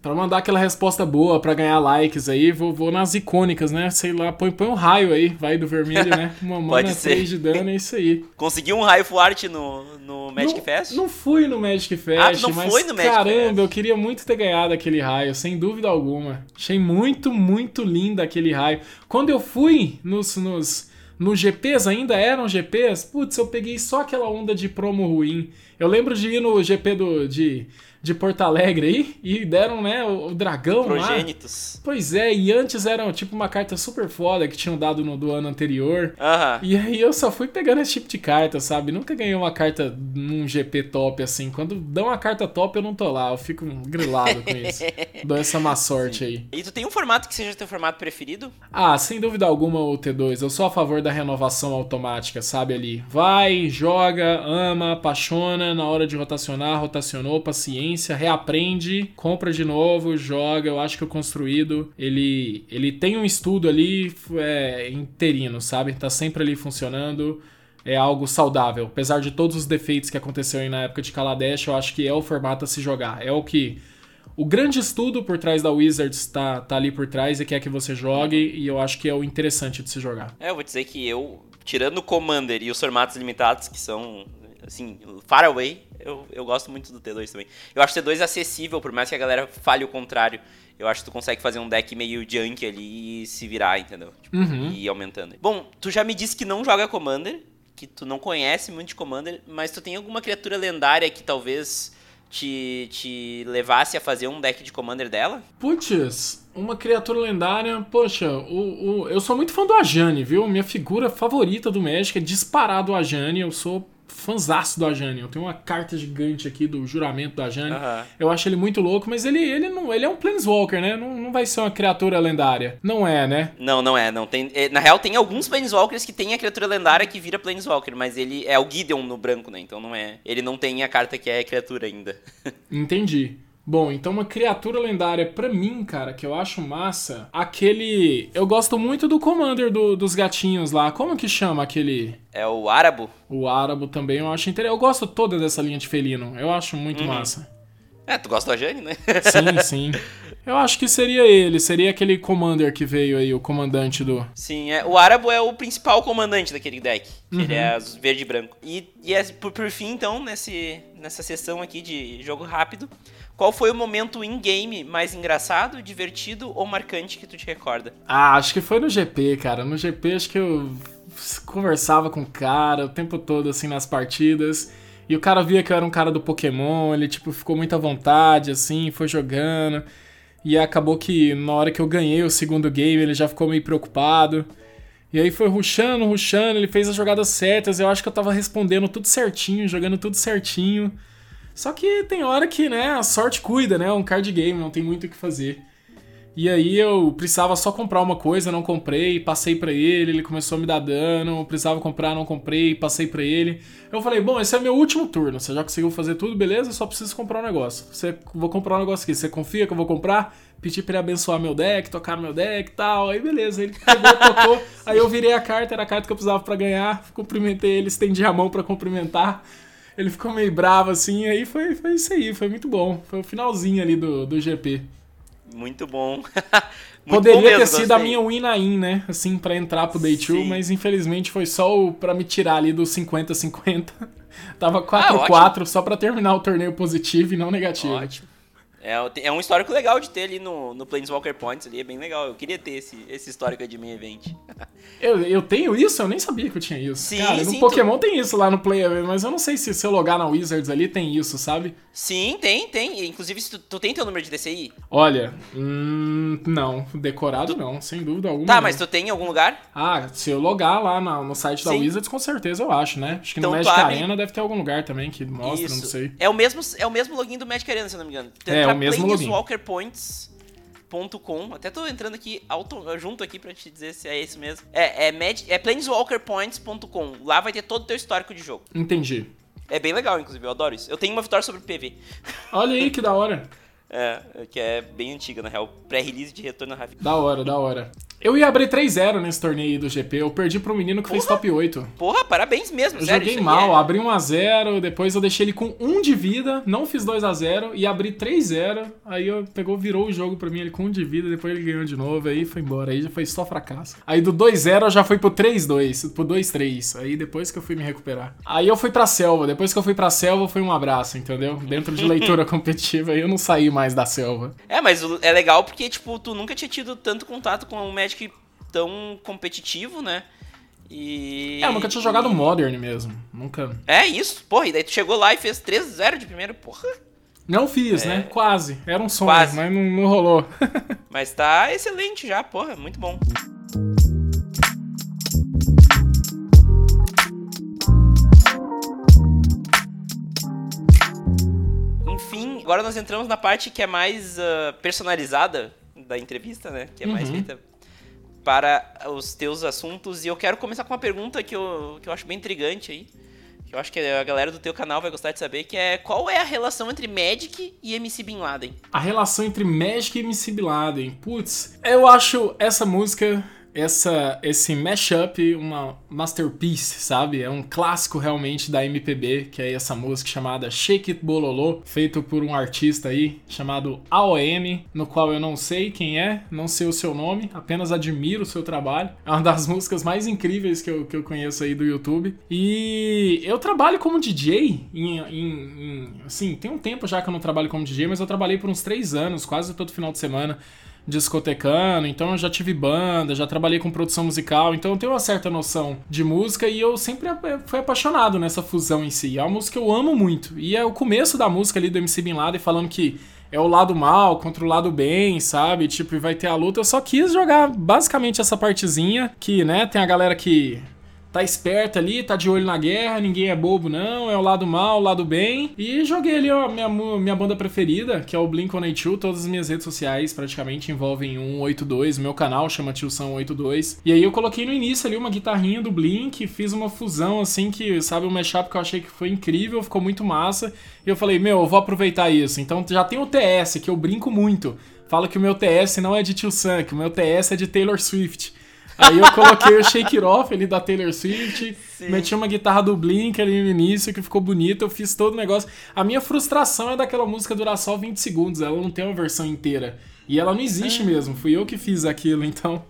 Pra mandar aquela resposta boa, para ganhar likes aí, vou, vou nas icônicas, né? Sei lá, põe, põe um raio aí, vai do vermelho, né? Uma mana 3 de dano, é isso aí. Conseguiu um raio forte no, no Magic não, Fest? Não fui no Magic Fest, ah, não mas foi no Magic caramba, Fest. eu queria muito ter ganhado aquele raio, sem dúvida alguma. Achei muito, muito lindo aquele raio. Quando eu fui nos, nos, nos GPs, ainda eram GPs, putz, eu peguei só aquela onda de promo ruim. Eu lembro de ir no GP do, de de Porto Alegre aí e deram, né, o, o dragão Progênitos. lá. Pois é, e antes era tipo uma carta super foda que tinham dado no do ano anterior. Aham. E aí eu só fui pegando esse tipo de carta, sabe? Nunca ganhei uma carta num GP top assim. Quando dão uma carta top eu não tô lá, eu fico grilado com isso. Dou essa má sorte Sim. aí. E tu tem um formato que seja teu formato preferido? Ah, sem dúvida alguma o T2. Eu sou a favor da renovação automática, sabe ali. Vai, joga, ama, apaixona, na hora de rotacionar, rotacionou, paciência reaprende, compra de novo, joga. Eu acho que o construído, ele, ele tem um estudo ali é, interino, sabe? Tá sempre ali funcionando. É algo saudável. Apesar de todos os defeitos que aconteceram na época de Kaladesh, eu acho que é o formato a se jogar. É o que o grande estudo por trás da Wizards tá, tá ali por trás e quer que você jogue, e eu acho que é o interessante de se jogar. É, eu vou dizer que eu, tirando o Commander e os formatos limitados, que são, assim, far away, eu, eu gosto muito do T2 também. Eu acho o T2 acessível, por mais que a galera fale o contrário. Eu acho que tu consegue fazer um deck meio junk ali e se virar, entendeu? Tipo, Uhum. E ir aumentando. Bom, tu já me disse que não joga Commander, que tu não conhece muito de Commander, mas tu tem alguma criatura lendária que talvez te, te levasse a fazer um deck de Commander dela? Putz, uma criatura lendária. Poxa, o, o- eu sou muito fã do Ajani, viu? Minha figura favorita do Magic é disparado o Ajani. Eu sou fãzaço do Ajani. Eu tenho uma carta gigante aqui do juramento do Ajani. Aham. Eu acho ele muito louco, mas ele, ele não ele é um Planeswalker, né? Não, não vai ser uma criatura lendária. Não é, né? Não, não é. Não tem, é, na real, tem alguns Planeswalkers que tem a criatura lendária que vira Planeswalker, mas ele é o Gideon no branco, né? Então não é. Ele não tem a carta que é criatura ainda. Entendi. Bom, então uma criatura lendária pra mim, cara, que eu acho massa, aquele. Eu gosto muito do Commander do- dos gatinhos lá. Como que chama aquele. É o Árabo. O Árabo também eu acho interessante. Eu gosto toda dessa linha de felino. Eu acho muito massa. É, tu gosta do Ajani, né? Sim, sim. Eu acho que seria ele, seria aquele Commander que veio aí, o comandante do. Sim, é, o Árabo é o principal comandante daquele deck. Uhum. Ele é azul- verde e branco. E, e é, por, por fim, então, nesse, nessa sessão aqui de jogo rápido, qual foi o momento in-game mais engraçado, divertido ou marcante que tu te recorda? Ah, acho que foi no GP, cara. No GP acho que eu conversava com o cara o tempo todo, assim, nas partidas. E o cara via que eu era um cara do Pokémon, ele, tipo, ficou muito à vontade, assim, foi jogando. E acabou que na hora que eu ganhei o segundo game, ele já ficou meio preocupado. E aí foi ruxando, ruxando, ele fez as jogadas certas. Eu acho que eu tava respondendo tudo certinho, jogando tudo certinho. Só que tem hora que, né, a sorte cuida, né? É um card game, não tem muito o que fazer. E aí eu precisava só comprar uma coisa, não comprei, passei pra ele, ele começou a me dar dano, precisava comprar, não comprei, passei pra ele. Eu falei, bom, esse é meu último turno, você já conseguiu fazer tudo, beleza? Só preciso comprar um negócio. Você, vou comprar um negócio aqui, você confia que eu vou comprar? Pedi pra ele abençoar meu deck, tocar meu deck e tal, aí beleza, ele pegou, tocou, aí eu virei a carta, era a carta que eu precisava pra ganhar, cumprimentei ele, estendi a mão pra cumprimentar. Ele ficou meio bravo assim, aí foi, foi isso aí, foi muito bom. Foi o finalzinho ali do, do GP. Muito bom. Muito Poderia bom mesmo, ter sido a gostei. minha win na in, né? Assim, pra entrar pro Day 2, Sim. mas infelizmente foi só o pra me tirar ali do 50-50. Tava Ah, 4x4 só pra terminar o torneio positivo e não negativo. Ótimo. É, é um histórico legal de ter ali no, no Planeswalker Points ali, é bem legal. Eu queria ter esse, esse histórico de main event. Eu, eu tenho isso? Eu nem sabia que eu tinha isso. Sim, Cara, no sim, Pokémon tem isso lá no Player, mas eu não sei se se eu logar na Wizards ali tem isso, sabe? Sim, tem, tem. Inclusive, se tu, tu tem teu número de DCI? Olha, hum, não, decorado não, sem dúvida alguma. Tá, não. mas tu tem em algum lugar? Ah, se eu logar lá na- no site da Sim. Wizards, com certeza eu acho, né? Acho que Então no tu Magic abre- Arena deve ter algum lugar também que mostra, Isso. não sei. É o mesmo, é o mesmo login do Magic Arena, se eu não me engano. Tu É, o mesmo login. planeswalkerpoints.com. Até tô entrando aqui auto, junto aqui pra te dizer se é isso mesmo. É, é, Magic, é planeswalkerpoints.com. Lá vai ter todo o teu histórico de jogo. Entendi. É bem legal, inclusive, eu adoro isso. Eu tenho uma vitória sobre PV. Olha aí que da hora. É, que é bem antiga, na real. Pré-release de retorno rápido. Da hora, da hora. Eu ia abrir 3-0 nesse torneio aí do GP. Eu perdi pro menino que fez Porra! top 8. Porra, parabéns mesmo, Eu sério. joguei mal, é- abri 1x0, depois eu deixei ele com 1 de vida, não fiz 2x0 e abri 3-0. Aí eu pegou, virou o jogo pra mim, ele com 1 de vida, depois ele ganhou de novo, aí foi embora. Aí já foi só fracasso. Aí do 2-0 eu já fui pro 3-2, pro 2-3. Aí depois que eu fui me recuperar. Aí eu fui pra selva, depois que eu fui pra selva foi um abraço, entendeu? Dentro de leitura competitiva, aí eu não saí mais da selva. É, mas o- é legal porque, tipo, tu nunca tinha tido tanto contato com um Magic tão competitivo, né? E. É, eu nunca tinha jogado Modern mesmo. Nunca. É isso, porra, e daí tu chegou lá e fez 3-0 de primeiro, porra. Não fiz, né? Quase. Era um sonho, É. Quase. mas não, não rolou. Mas tá excelente já, porra, muito bom. Enfim, agora nós entramos na parte que é mais ah, personalizada da entrevista, né? Que é mais Uhum. feita para os teus assuntos. E eu quero começar com uma pergunta que eu, que eu acho bem intrigante aí. Que eu acho que a galera do teu canal vai gostar de saber, que é qual é a relação entre Magic e MC Bin Laden? A relação entre Magic e MC Bin Laden. Putz, eu acho essa música essa esse mashup, uma masterpiece, sabe? É um clássico realmente da MPB, que é essa música chamada Shake It Bololô, feito por um artista aí chamado AOM, no qual eu não sei quem é, não sei o seu nome, apenas admiro o seu trabalho. É uma das músicas mais incríveis que eu, que eu conheço aí do YouTube. E eu trabalho como DJ em, em, em assim, tem um tempo já que eu não trabalho como DJ, mas eu trabalhei por uns três anos, quase todo final de semana discotecano, então eu já tive banda, já trabalhei com produção musical, então eu tenho uma certa noção de música e eu sempre fui apaixonado nessa fusão em si. É uma música que eu amo muito. E é o começo da música ali do MC Bin Laden falando que é o lado mal contra o lado bem, sabe? Tipo, vai ter a luta. Eu só quis jogar basicamente essa partezinha que, né, tem a galera que tá esperto ali, tá de olho na guerra, ninguém é bobo não, é o lado mal, o lado bem. E joguei ali ó, minha, minha banda preferida, que é o Blink-182, todas as minhas redes sociais praticamente envolvem 182, meu canal chama Tio São 82. E aí eu coloquei no início ali uma guitarrinha do Blink, fiz uma fusão assim que, sabe, um mashup que eu achei que foi incrível, ficou muito massa. E eu falei, meu, eu vou aproveitar isso. Então já tem o TS, que eu brinco muito. Falo que o meu TS não é de Tio Sam, que o meu TS é de Taylor Swift. Aí eu coloquei o Shake It Off ali da Taylor Swift, Sim. meti uma guitarra do Blink ali no início que ficou bonita, eu fiz todo o negócio. A minha frustração é daquela música durar só 20 segundos, ela não tem uma versão inteira. E ela não existe é. mesmo, fui eu que fiz aquilo, então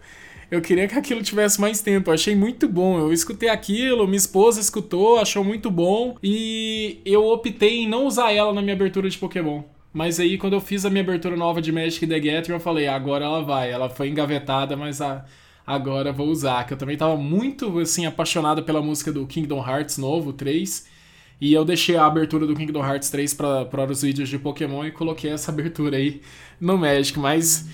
eu queria que aquilo tivesse mais tempo. Eu achei muito bom. Eu escutei aquilo, minha esposa escutou, achou muito bom e eu optei em não usar ela na minha abertura de Pokémon. Mas aí, quando eu fiz a minha abertura nova de Magic the Gathering, eu falei, agora ela vai. Ela foi engavetada, mas a, agora vou usar. Que eu também tava muito assim apaixonado pela música do Kingdom Hearts novo, 3. E eu deixei a abertura do Kingdom Hearts 3 para os vídeos de Pokémon e coloquei essa abertura aí no Magic, mas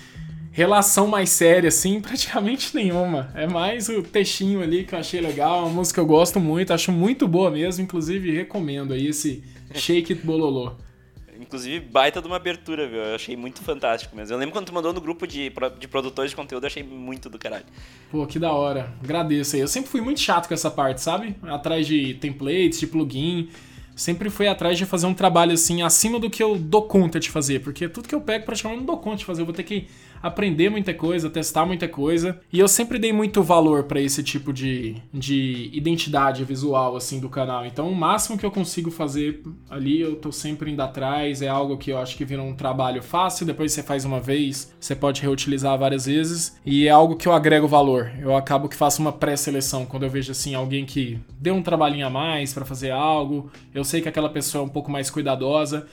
relação mais séria assim, praticamente nenhuma. É mais o textinho ali que eu achei legal, uma música que eu gosto muito, acho muito boa mesmo, inclusive recomendo aí esse Shake It Bololô. Inclusive, baita de uma abertura, viu? Eu achei muito fantástico mesmo. Eu lembro quando tu mandou no grupo de, de produtores de conteúdo, eu achei muito do caralho. Pô, que da hora. Agradeço aí. Eu sempre fui muito chato com essa parte, sabe? Atrás de templates, de plugin. Sempre fui atrás de fazer um trabalho assim, acima do que eu dou conta de fazer. Porque tudo que eu pego praticamente não dou conta de fazer. Eu vou ter que aprender muita coisa, testar muita coisa. E eu sempre dei muito valor para esse tipo de, de identidade visual, assim, do canal. Então, o máximo que eu consigo fazer ali, eu tô sempre indo atrás. É algo que eu acho que vira um trabalho fácil. Depois você faz uma vez, você pode reutilizar várias vezes. E é algo que eu agrego valor. Eu acabo que faço uma pré-seleção. Quando eu vejo, assim, alguém que deu um trabalhinho a mais para fazer algo, eu sei que aquela pessoa é um pouco mais cuidadosa.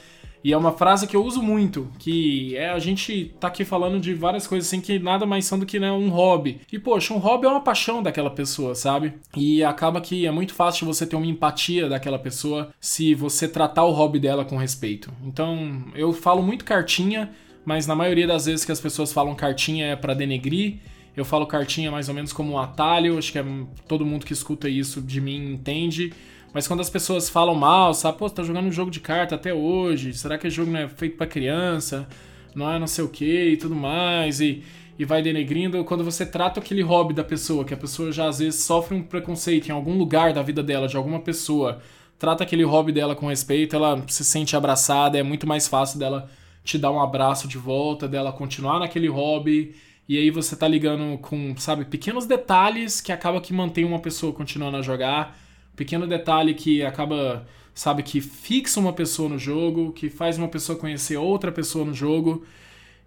E é uma frase que eu uso muito, que é a gente tá aqui falando de várias coisas assim que nada mais são do que né, um hobby. E poxa, um hobby é uma paixão daquela pessoa, sabe? E acaba que é muito fácil você ter uma empatia daquela pessoa se você tratar o hobby dela com respeito. Então, eu falo muito cartinha, mas na maioria das vezes que as pessoas falam cartinha é para denegrir. Eu falo cartinha mais ou menos como um atalho, acho que é, todo mundo que escuta isso de mim entende. Mas quando as pessoas falam mal, sabe, pô, tá jogando um jogo de carta até hoje, será que esse jogo não é feito para criança? Não é não sei o que e tudo mais, e, e vai denegrindo. Quando você trata aquele hobby da pessoa, que a pessoa já às vezes sofre um preconceito em algum lugar da vida dela, de alguma pessoa, trata aquele hobby dela com respeito, ela se sente abraçada, é muito mais fácil dela te dar um abraço de volta, dela continuar naquele hobby. E aí você tá ligando com, sabe, pequenos detalhes que acaba que mantém uma pessoa continuando a jogar pequeno detalhe que acaba, sabe, que fixa uma pessoa no jogo, que faz uma pessoa conhecer outra pessoa no jogo.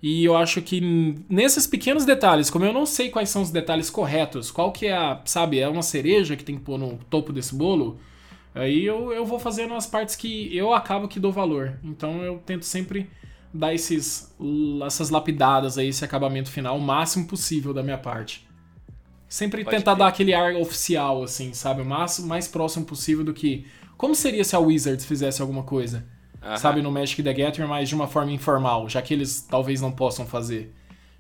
E eu acho que nesses pequenos detalhes, como eu não sei quais são os detalhes corretos, qual que é a, sabe, é uma cereja que tem que pôr no topo desse bolo, aí eu, eu vou fazendo as partes que eu acabo que dou valor. Então eu tento sempre dar esses, essas lapidadas aí, esse acabamento final, o máximo possível da minha parte. Sempre Pode tentar ter. dar aquele ar oficial, assim, sabe? O mais, mais próximo possível do que. Como seria se a Wizards fizesse alguma coisa? -huh. Sabe, no Magic the Gathering, mas de uma forma informal, já que eles talvez não possam fazer.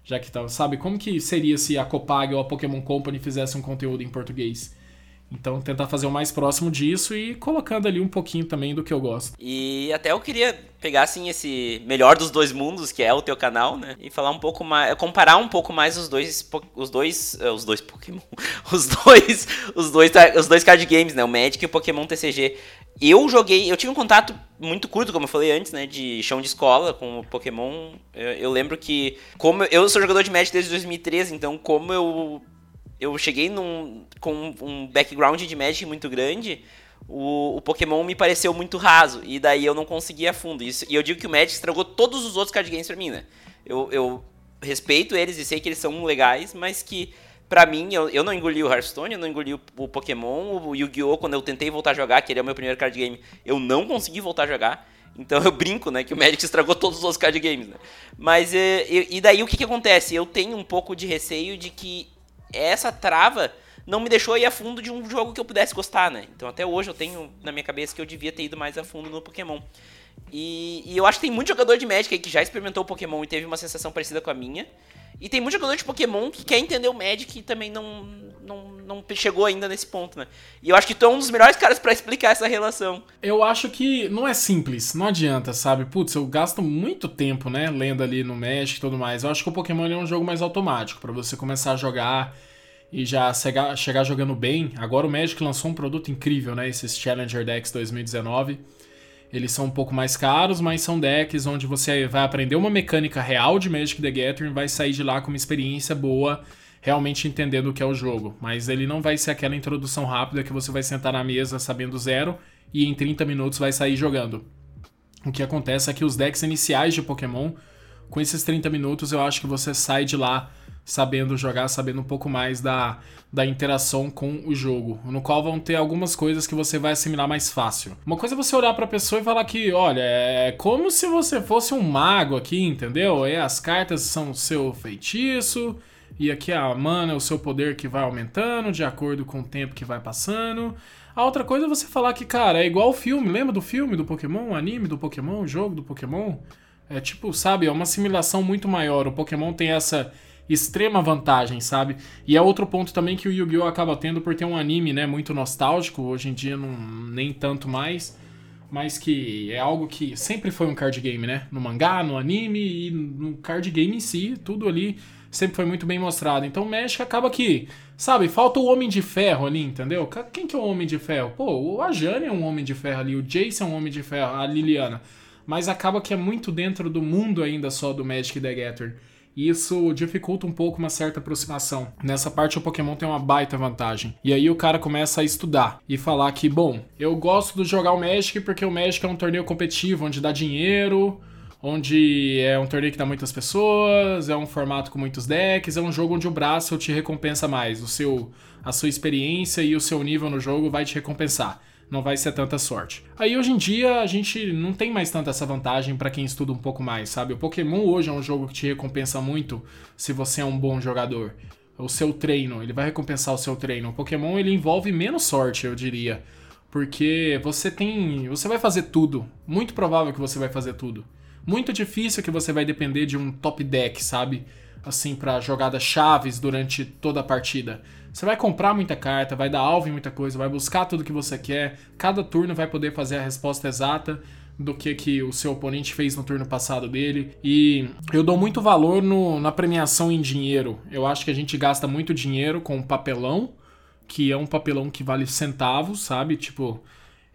Já que tá, sabe, como que seria se a Copag ou a Pokémon Company fizesse um conteúdo em português? Então, tentar fazer o mais próximo disso e colocando ali um pouquinho também do que eu gosto. E até eu queria pegar, assim, esse melhor dos dois mundos, que é o teu canal, né? E falar um pouco mais, comparar um pouco mais os dois, os dois, eh, os dois Pokémon, os dois, os dois, os dois card games, né? O Magic e o Pokémon TCG. Eu joguei, eu tive um contato muito curto, como eu falei antes, né, de chão de escola com o Pokémon. Eu, eu lembro que, como eu sou jogador de Magic desde 2013, então como eu eu cheguei num, com um background de Magic muito grande, o, o, Pokémon me pareceu muito raso. E daí eu não conseguia fundo. Isso, e eu digo que o Magic estragou todos os outros card games pra mim, né? Eu, eu respeito eles e sei que eles são legais, mas que pra mim, eu, eu não engoli o Hearthstone, eu não engoli o, o Pokémon, o Yu-Gi-Oh! quando eu tentei voltar a jogar, que ele é o meu primeiro card game, eu não consegui voltar a jogar. Então eu brinco, né, que o Magic estragou todos os outros card games, né? Mas e, e daí o que, que acontece? Eu tenho um pouco de receio de que essa trava não me deixou ir a fundo de um jogo que eu pudesse gostar, né? Então até hoje eu tenho na minha cabeça que eu devia ter ido mais a fundo no Pokémon. E, e eu acho que tem muito jogador de Magic aí que já experimentou o Pokémon e teve uma sensação parecida com a minha. E tem muito jogador de Pokémon que quer entender o Magic e também não, não, não chegou ainda nesse ponto, né? E eu acho que tu é um dos melhores caras para explicar essa relação. Eu acho que não é simples, não adianta, sabe? Putz, eu gasto muito tempo, né, lendo ali no Magic e tudo mais. Eu acho que o Pokémon é um jogo mais automático, para você começar a jogar e já chegar, chegar jogando bem. Agora o Magic lançou um produto incrível, né? Esses Challenger Decks 2019. Eles são um pouco mais caros, mas são decks onde você vai aprender uma mecânica real de Magic the Gathering vai sair de lá com uma experiência boa, realmente entendendo o que é o jogo. Mas ele não vai ser aquela introdução rápida que você vai sentar na mesa sabendo zero e em 30 minutos vai sair jogando. O que acontece é que os decks iniciais de Pokémon, com esses 30 minutos, eu acho que você sai de lá sabendo jogar, sabendo um pouco mais da, da interação com o jogo, no qual vão ter algumas coisas que você vai assimilar mais fácil. Uma coisa é você olhar para a pessoa e falar que, olha, é como se você fosse um mago aqui, entendeu? E as cartas são seu feitiço, e aqui a mana é o seu poder que vai aumentando de acordo com o tempo que vai passando. A outra coisa é você falar que, cara, é igual o filme, lembra do filme do Pokémon, anime do Pokémon, jogo do Pokémon? É tipo, sabe, é uma assimilação muito maior. O Pokémon tem essa extrema vantagem, sabe? E é outro ponto também que o Yu-Gi-Oh! acaba tendo por ter um anime, né, muito nostálgico, hoje em dia não, nem tanto mais, mas que é algo que sempre foi um card game, né? No mangá, no anime e no card game em si, tudo ali sempre foi muito bem mostrado. Então o Magic acaba que, sabe, falta o Homem de Ferro ali, entendeu? Quem que é o Homem de Ferro? Pô, o Ajani é um Homem de Ferro ali, o Jason é um Homem de Ferro, a Liliana. Mas acaba que é muito dentro do mundo ainda só do Magic the Gathering. E isso dificulta um pouco uma certa aproximação. Nessa parte o Pokémon tem uma baita vantagem. E aí o cara começa a estudar e falar que, bom, eu gosto de jogar o Magic porque o Magic é um torneio competitivo onde dá dinheiro, onde é um torneio que dá muitas pessoas, é um formato com muitos decks, é um jogo onde o braço te recompensa mais, o seu a sua experiência e o seu nível no jogo vai te recompensar não vai ser tanta sorte. Aí hoje em dia a gente não tem mais tanta essa vantagem para quem estuda um pouco mais, sabe? O Pokémon hoje é um jogo que te recompensa muito se você é um bom jogador. O seu treino, ele vai recompensar o seu treino. O Pokémon ele envolve menos sorte, eu diria. Porque você tem. Você vai fazer tudo. Muito provável que você vai fazer tudo. Muito difícil que você vai depender de um top deck, sabe? Assim, para jogadas chaves durante toda a partida. Você vai comprar muita carta, vai dar alvo em muita coisa, vai buscar tudo que você quer. Cada turno vai poder fazer a resposta exata do que, que o seu oponente fez no turno passado dele. E eu dou muito valor no, na premiação em dinheiro. Eu acho que a gente gasta muito dinheiro com papelão, que é um papelão que vale centavos, sabe? Tipo,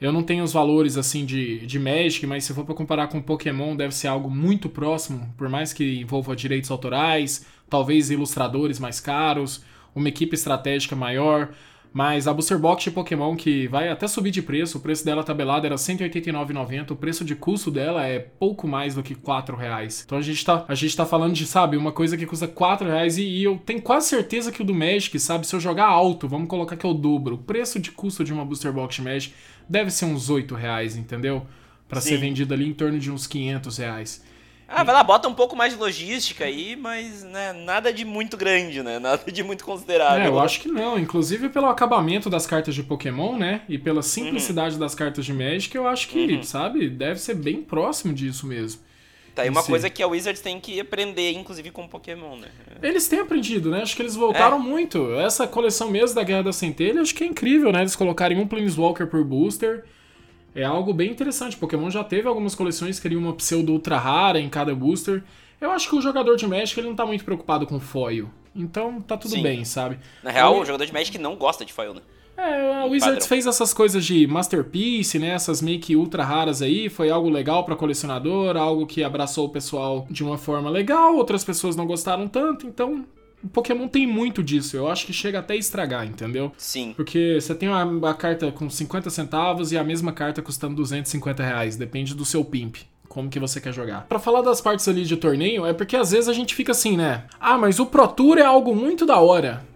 eu não tenho os valores assim de, de Magic, mas se for para comparar com Pokémon, deve ser algo muito próximo, por mais que envolva direitos autorais, talvez ilustradores mais caros uma equipe estratégica maior. Mas a Booster Box de Pokémon, que vai até subir de preço, o preço dela tabelado era R$ 189,90, o preço de custo dela é pouco mais do que R$ reais. Então a gente, tá, a gente tá falando de, sabe, uma coisa que custa R$ reais e, e, eu tenho quase certeza que o do Magic, sabe, se eu jogar alto, vamos colocar que é o dobro, o preço de custo de uma Booster Box de Magic deve ser uns R$ reais, entendeu? Para ser vendido ali em torno de uns 500 reais. Ah, vai lá, bota um pouco mais de logística aí, mas né, nada de muito grande, né? Nada de muito considerável. É, eu acho que não. Inclusive pelo acabamento das cartas de Pokémon, né? E pela simplicidade uhum. das cartas de Magic, eu acho que, uhum. sabe, deve ser bem próximo disso mesmo. Tá aí uma coisa que a Wizards tem que aprender, inclusive com Pokémon, né? Eles têm aprendido, né? Acho que eles voltaram é. muito. Essa coleção mesmo da Guerra da Centelha, acho que é incrível, né? Eles colocarem um Planeswalker por booster é algo bem interessante. Pokémon já teve algumas coleções que queriam uma pseudo ultra rara em cada booster. Eu acho que o jogador de Magic ele não tá muito preocupado com foil. Então tá tudo Sim. bem, sabe? Na real, o jogador de Magic não gosta de foil, né? É, a Wizards Padrão. fez essas coisas de Masterpiece, né? Essas meio que ultra raras aí. Foi algo legal para colecionador, algo que abraçou o pessoal de uma forma legal. Outras pessoas não gostaram tanto, então o Pokémon tem muito disso. Eu acho que chega até a estragar, entendeu? Sim. Porque você tem uma, uma carta com 50 centavos e a mesma carta custando 250 reais. Depende do seu pimp como que você quer jogar. Para falar das partes ali de torneio, é porque às vezes a gente fica assim, né? Ah, mas o Pro Tour é algo muito da hora.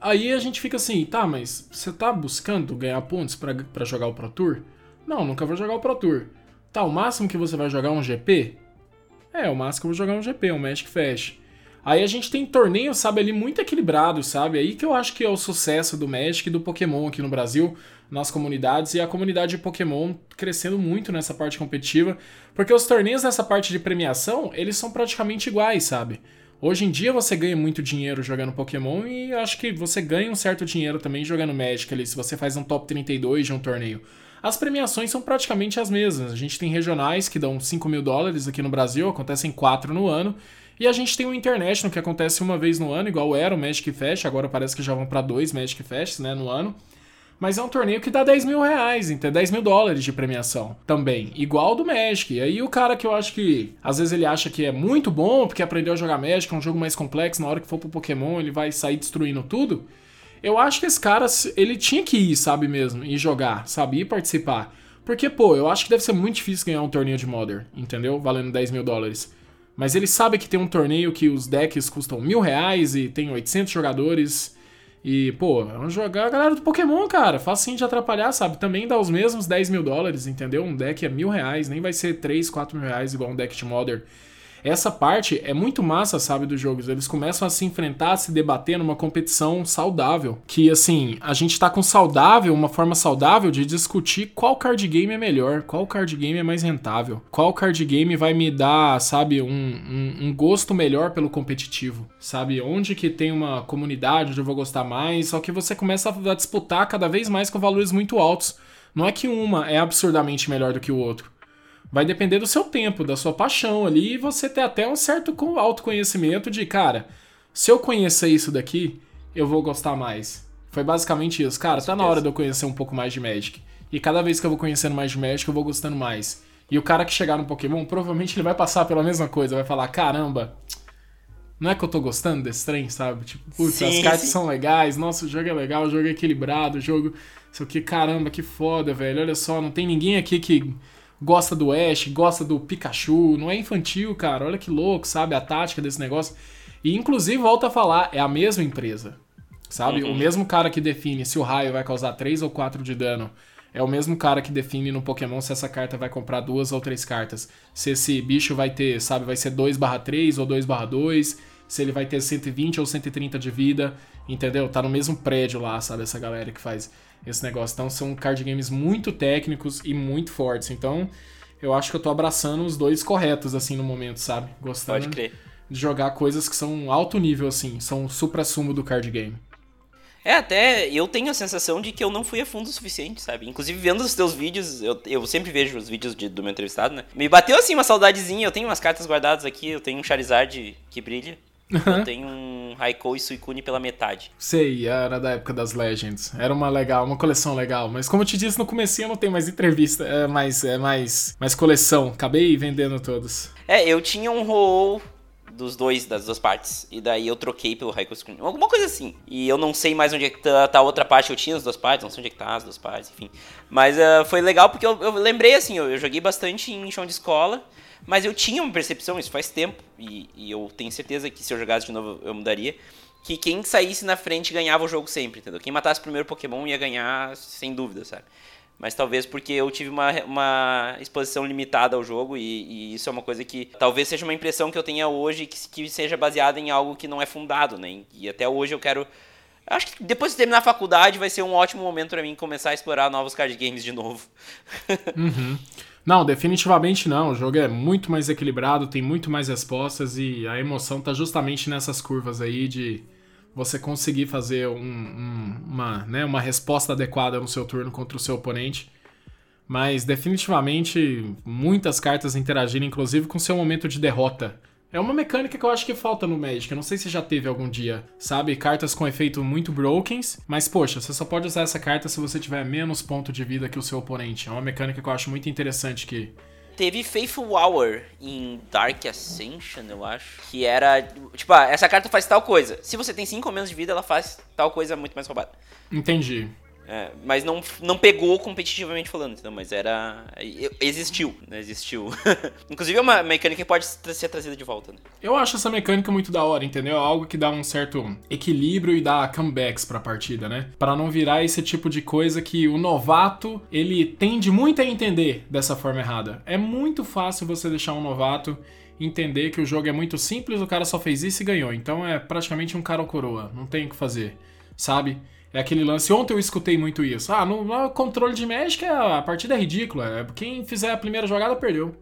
Aí a gente fica assim, tá, mas você tá buscando ganhar pontos para jogar o Pro Tour? Não, nunca vou jogar o Pro Tour. Tá, o máximo que você vai jogar é um GP? É, o máximo que eu vou jogar é um GP, um Magic Fest. Aí a gente tem torneios, sabe, ali muito equilibrados, sabe? Aí que eu acho que é o sucesso do Magic e do Pokémon aqui no Brasil, nas comunidades, e a comunidade de Pokémon crescendo muito nessa parte competitiva, porque os torneios nessa parte de premiação, eles são praticamente iguais, sabe? Hoje em dia você ganha muito dinheiro jogando Pokémon e acho que você ganha um certo dinheiro também jogando Magic ali, se você faz um top 32 de um torneio. As premiações são praticamente as mesmas. A gente tem regionais que dão 5 mil dólares aqui no Brasil, acontecem 4 no ano. E a gente tem o International, que acontece uma vez no ano, igual era o Magic Fest, agora parece que já vão para dois Magic Fests né, no ano. Mas é um torneio que dá 10 mil reais, então 10 mil dólares de premiação também. Igual do Magic. E aí o cara que eu acho que às vezes ele acha que é muito bom porque aprendeu a jogar Magic, é um jogo mais complexo, na hora que for pro Pokémon ele vai sair destruindo tudo. Eu acho que esse cara, ele tinha que ir, sabe mesmo, e jogar, sabe, e participar. Porque, pô, eu acho que deve ser muito difícil ganhar um torneio de Modern, entendeu? Valendo 10 mil dólares. Mas ele sabe que tem um torneio que os decks custam mil reais e tem 800 jogadores. E, pô, vamos jogar a galera do Pokémon, cara. Facinho de atrapalhar, sabe? Também dá os mesmos 10 mil dólares, entendeu? Um deck é mil reais, nem vai ser 3, 4 mil reais igual um deck de Modern. Essa parte é muito massa, sabe, dos jogos. Eles começam a se enfrentar, a se debater numa competição saudável. Que, assim, a gente tá com saudável, uma forma saudável de discutir qual card game é melhor, qual card game é mais rentável, qual card game vai me dar, sabe, um, um, um gosto melhor pelo competitivo, sabe? Onde que tem uma comunidade onde eu vou gostar mais, só que você começa a disputar cada vez mais com valores muito altos. Não é que uma é absurdamente melhor do que o outro vai depender do seu tempo, da sua paixão ali, e você ter até um certo autoconhecimento de, cara, se eu conhecer isso daqui, eu vou gostar mais. Foi basicamente isso. Cara, tá na hora de eu conhecer um pouco mais de Magic. E cada vez que eu vou conhecendo mais de Magic, eu vou gostando mais. E o cara que chegar no Pokémon, provavelmente ele vai passar pela mesma coisa, vai falar, caramba, não é que eu tô gostando desse trem, sabe? Tipo, putz, sim, as cartas sim. são legais, nossa, o jogo é legal, o jogo é equilibrado, o jogo. Isso aqui, caramba, que foda, velho. Olha só, não tem ninguém aqui que gosta do Ash, gosta do Pikachu, não é infantil, cara. Olha que louco, sabe? A tática desse negócio. E inclusive, volta a falar, é a mesma empresa. Sabe? Uhum. O mesmo cara que define se o raio vai causar 3 ou 4 de dano. É o mesmo cara que define no Pokémon se essa carta vai comprar duas ou três cartas. Se esse bicho vai ter, sabe, vai ser 2/3 ou 2/2, se ele vai ter 120 ou 130 de vida, entendeu? Tá no mesmo prédio lá, sabe, essa galera que faz esse negócio. Então são card games muito técnicos e muito fortes. Então eu acho que eu tô abraçando os dois corretos, assim, no momento, sabe? Gostando de jogar coisas que são alto nível, assim, são o supra-sumo do card game. É, até eu tenho a sensação de que eu não fui a fundo o suficiente, sabe? Inclusive, vendo os teus vídeos, eu, eu sempre vejo os vídeos de, do meu entrevistado, né? Me bateu, assim, uma saudadezinha. Eu tenho umas cartas guardadas aqui, eu tenho um Charizard que brilha. Uhum. Eu tenho um Raikou e Suicune pela metade. Sei, era da época das Legends. Era uma legal, uma coleção legal. Mas como eu te disse no começo, eu não tenho mais entrevista, é mais, é mais, mais coleção. Acabei vendendo todos. É, eu tinha um Ho dos dois, das duas partes. E daí eu troquei pelo Raikou Suicune. Alguma coisa assim. E eu não sei mais onde é que tá, tá, a outra parte. Eu tinha as duas partes, não sei onde é que tá as duas partes, enfim. Mas uh, foi legal porque eu, eu lembrei assim, eu, eu joguei bastante em chão de escola. Mas eu tinha uma percepção, isso faz tempo, e, e, eu tenho certeza que se eu jogasse de novo eu mudaria, que quem saísse na frente ganhava o jogo sempre, entendeu? Quem matasse o primeiro Pokémon ia ganhar sem dúvida, sabe? Mas talvez porque eu tive uma, uma exposição limitada ao jogo, e, e isso é uma coisa que talvez seja uma impressão que eu tenha hoje que, que seja baseada em algo que não é fundado, né? E até hoje eu quero Acho que depois de terminar a faculdade vai ser um ótimo momento para mim começar a explorar novos card games de novo. Uhum. Não, definitivamente não. O jogo é muito mais equilibrado, tem muito mais respostas e a emoção tá justamente nessas curvas aí de você conseguir fazer um, um, uma, né, uma resposta adequada no seu turno contra o seu oponente. Mas definitivamente muitas cartas interagirem, inclusive com seu momento de derrota. É uma mecânica que eu acho que falta no Magic. Eu não sei se já teve algum dia, sabe? Cartas com efeito muito brokens, mas poxa, você só pode usar essa carta se você tiver menos ponto de vida que o seu oponente. É uma mecânica que eu acho muito interessante que, teve Faithful Hour em Dark Ascension, eu acho. Que era. Tipo, ah, essa carta faz tal coisa. Se você tem 5 ou menos de vida, ela faz tal coisa muito mais roubada. Entendi. É, mas não, não pegou competitivamente falando, entendeu? Mas era. Existiu, né? Existiu. Inclusive é uma mecânica que pode ser trazida de volta, né? Eu acho essa mecânica muito da hora, entendeu? É algo que dá um certo equilíbrio e dá comebacks pra partida, né? Para não virar esse tipo de coisa que o novato ele tende muito a entender dessa forma errada. É muito fácil você deixar um novato entender que o jogo é muito simples, o cara só fez isso e ganhou. Então é praticamente um cara ou coroa, não tem o que fazer, sabe? É aquele lance. Ontem eu escutei muito isso. Ah, no, no controle de Magic a partida é ridícula. É, quem fizer a primeira jogada perdeu.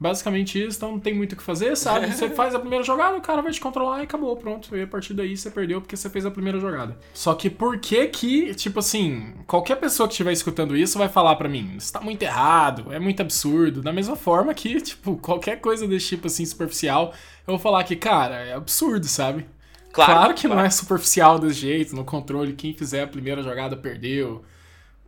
Basicamente isso, então não tem muito o que fazer, sabe? Você faz a primeira jogada, o cara vai te controlar e acabou, pronto. E a partir daí você perdeu porque você fez a primeira jogada. Só que por que que, tipo assim, qualquer pessoa que estiver escutando isso vai falar para mim, isso tá muito errado, é muito absurdo. Da mesma forma que, tipo, qualquer coisa desse tipo assim, superficial, eu vou falar que, cara, é absurdo, sabe? Claro, claro que claro. não é superficial desse jeito, no controle, quem fizer a primeira jogada perdeu.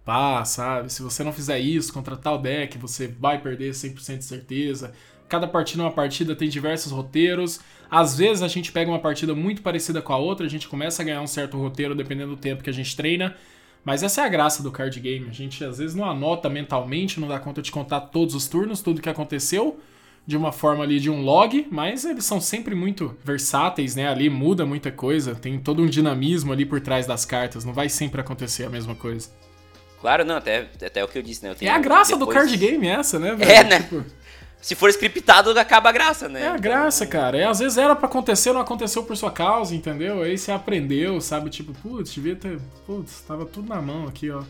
Pá, sabe? Se você não fizer isso contra tal deck, você vai perder 100% de certeza. Cada partida é uma partida, tem diversos roteiros. Às vezes a gente pega uma partida muito parecida com a outra, a gente começa a ganhar um certo roteiro dependendo do tempo que a gente treina. Mas essa é a graça do card game. A gente às vezes não anota mentalmente, não dá conta de contar todos os turnos, tudo que aconteceu de uma forma ali de um log, mas eles são sempre muito versáteis, né? Ali muda muita coisa, tem todo um dinamismo ali por trás das cartas, não vai sempre acontecer a mesma coisa. Claro, não, até, até o que eu disse, né? Eu é a graça depois... do card game essa, né? Velho? É, né? Tipo... Se for scriptado, acaba a graça, né? É a graça, então... cara. É, às vezes era para acontecer, não aconteceu por sua causa, entendeu? Aí você aprendeu, sabe? Tipo, putz, devia ter. Putz, tava tudo na mão aqui, ó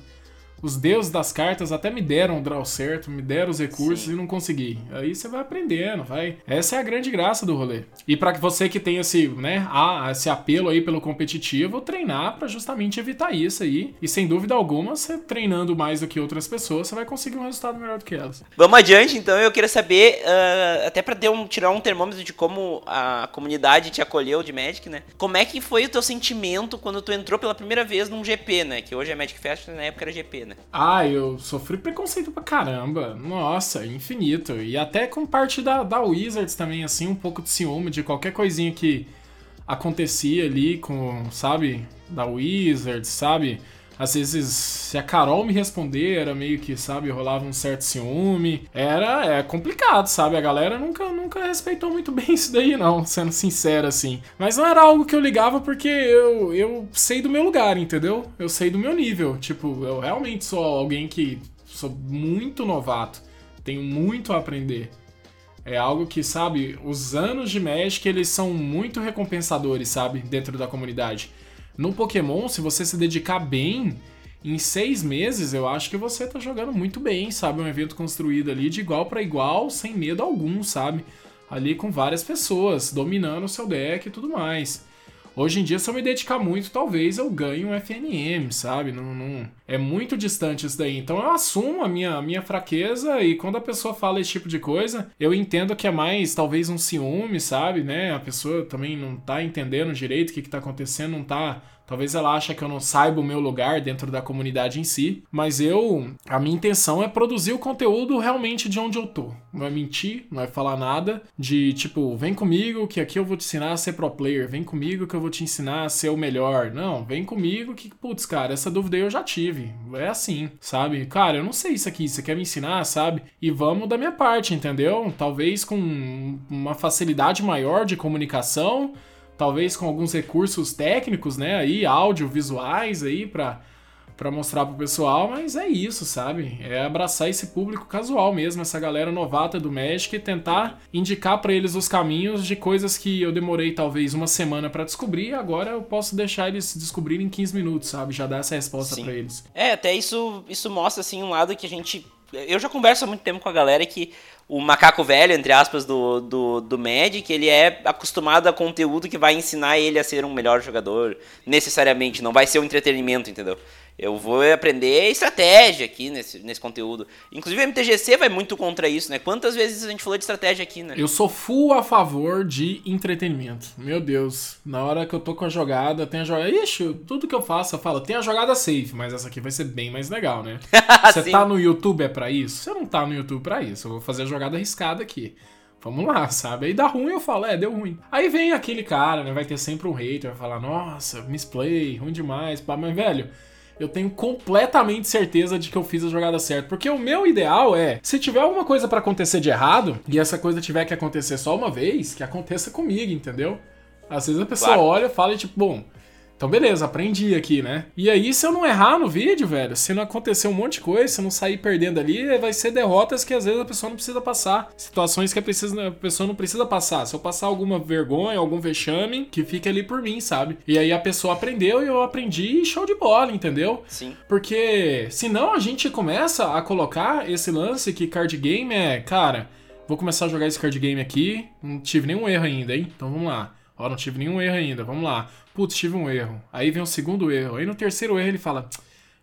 os deuses das cartas até me deram o draw certo, me deram os recursos Sim. e não consegui. Aí você vai aprendendo, vai. Essa é a grande graça do rolê. E para você que tem esse, né, a, esse apelo aí pelo competitivo, treinar para justamente evitar isso aí. E sem dúvida alguma, você treinando mais do que outras pessoas, você vai conseguir um resultado melhor do que elas. Vamos adiante, então. Eu queria saber, uh, até para um, tirar um termômetro de como a comunidade te acolheu de Magic, né? Como é que foi o teu sentimento quando tu entrou pela primeira vez num GP, né? Que hoje é Magic Fest, na época era GP, né? Ah, eu sofri preconceito pra caramba. Nossa, infinito. E até com parte da, da Wizards também, assim, um pouco de ciúme de qualquer coisinha que acontecia ali com, sabe, da Wizards, sabe? Às vezes, se a Carol me responder, era meio que, sabe, rolava um certo ciúme. Era é complicado, sabe? A galera nunca, nunca respeitou muito bem isso daí, não, sendo sincero assim. Mas não era algo que eu ligava porque eu, eu sei do meu lugar, entendeu? Eu sei do meu nível. Tipo, eu realmente sou alguém que sou muito novato, tenho muito a aprender. É algo que, sabe, os anos de Magic, eles são muito recompensadores, sabe, dentro da comunidade. No Pokémon, se você se dedicar bem, em seis meses eu acho que você tá jogando muito bem, sabe? Um evento construído ali de igual para igual, sem medo algum, sabe? Ali com várias pessoas, dominando o seu deck e tudo mais. Hoje em dia, se eu me dedicar muito, talvez eu ganhe um FNM, sabe? Não, não... É muito distante isso daí. Então eu assumo a minha, a minha fraqueza e quando a pessoa fala esse tipo de coisa, eu entendo que é mais talvez um ciúme, sabe? Né? A pessoa também não tá entendendo direito o que, que tá acontecendo, não tá Talvez ela ache que eu não saiba o meu lugar dentro da comunidade em si, mas eu, a minha intenção é produzir o conteúdo realmente de onde eu tô. Não é mentir, não é falar nada de tipo, vem comigo que aqui eu vou te ensinar a ser pro player, vem comigo que eu vou te ensinar a ser o melhor. Não, vem comigo que, putz, cara, essa dúvida eu já tive. É assim, sabe? Cara, eu não sei isso aqui, você quer me ensinar, sabe? E vamos da minha parte, entendeu? Talvez com uma facilidade maior de comunicação talvez com alguns recursos técnicos, né, aí, audiovisuais aí para para mostrar pro pessoal, mas é isso, sabe? É abraçar esse público casual mesmo, essa galera novata do Magic e tentar indicar para eles os caminhos de coisas que eu demorei talvez uma semana para descobrir, agora eu posso deixar eles descobrirem em 15 minutos, sabe? Já dar essa resposta para eles. É, até isso isso mostra assim um lado que a gente eu já converso há muito tempo com a galera que o macaco velho, entre aspas, do, do, do Magic, ele é acostumado a conteúdo que vai ensinar ele a ser um melhor jogador, necessariamente, não vai ser um entretenimento, entendeu? Eu vou aprender estratégia aqui nesse, nesse conteúdo. Inclusive o MTGC vai muito contra isso, né? Quantas vezes a gente falou de estratégia aqui, né? Eu sou full a favor de entretenimento. Meu Deus, na hora que eu tô com a jogada, tem a jogada. Ixi, tudo que eu faço, eu falo, tem a jogada safe, mas essa aqui vai ser bem mais legal, né? Você tá no YouTube é para isso? Você não tá no YouTube para isso. Eu vou fazer a jogada arriscada aqui. Vamos lá, sabe? Aí dá ruim, eu falo, é, deu ruim. Aí vem aquele cara, né? Vai ter sempre um hater, vai falar, nossa, misplay, ruim demais, pá, mas velho eu tenho completamente certeza de que eu fiz a jogada certa. Porque o meu ideal é, se tiver alguma coisa para acontecer de errado, e essa coisa tiver que acontecer só uma vez, que aconteça comigo, entendeu? Às vezes a pessoa claro. olha e fala, e, tipo, bom, então, beleza, aprendi aqui, né? E aí, se eu não errar no vídeo, velho, se não acontecer um monte de coisa, se eu não sair perdendo ali, vai ser derrotas que às vezes a pessoa não precisa passar. Situações que a, precisa, a pessoa não precisa passar. Se eu passar alguma vergonha, algum vexame, que fique ali por mim, sabe? E aí a pessoa aprendeu e eu aprendi show de bola, entendeu? Sim. Porque senão a gente começa a colocar esse lance que card game é, cara, vou começar a jogar esse card game aqui, não tive nenhum erro ainda, hein? Então vamos lá. Ó, não tive nenhum erro ainda, vamos lá. Putz, tive um erro. Aí vem o segundo erro. Aí no terceiro erro ele fala: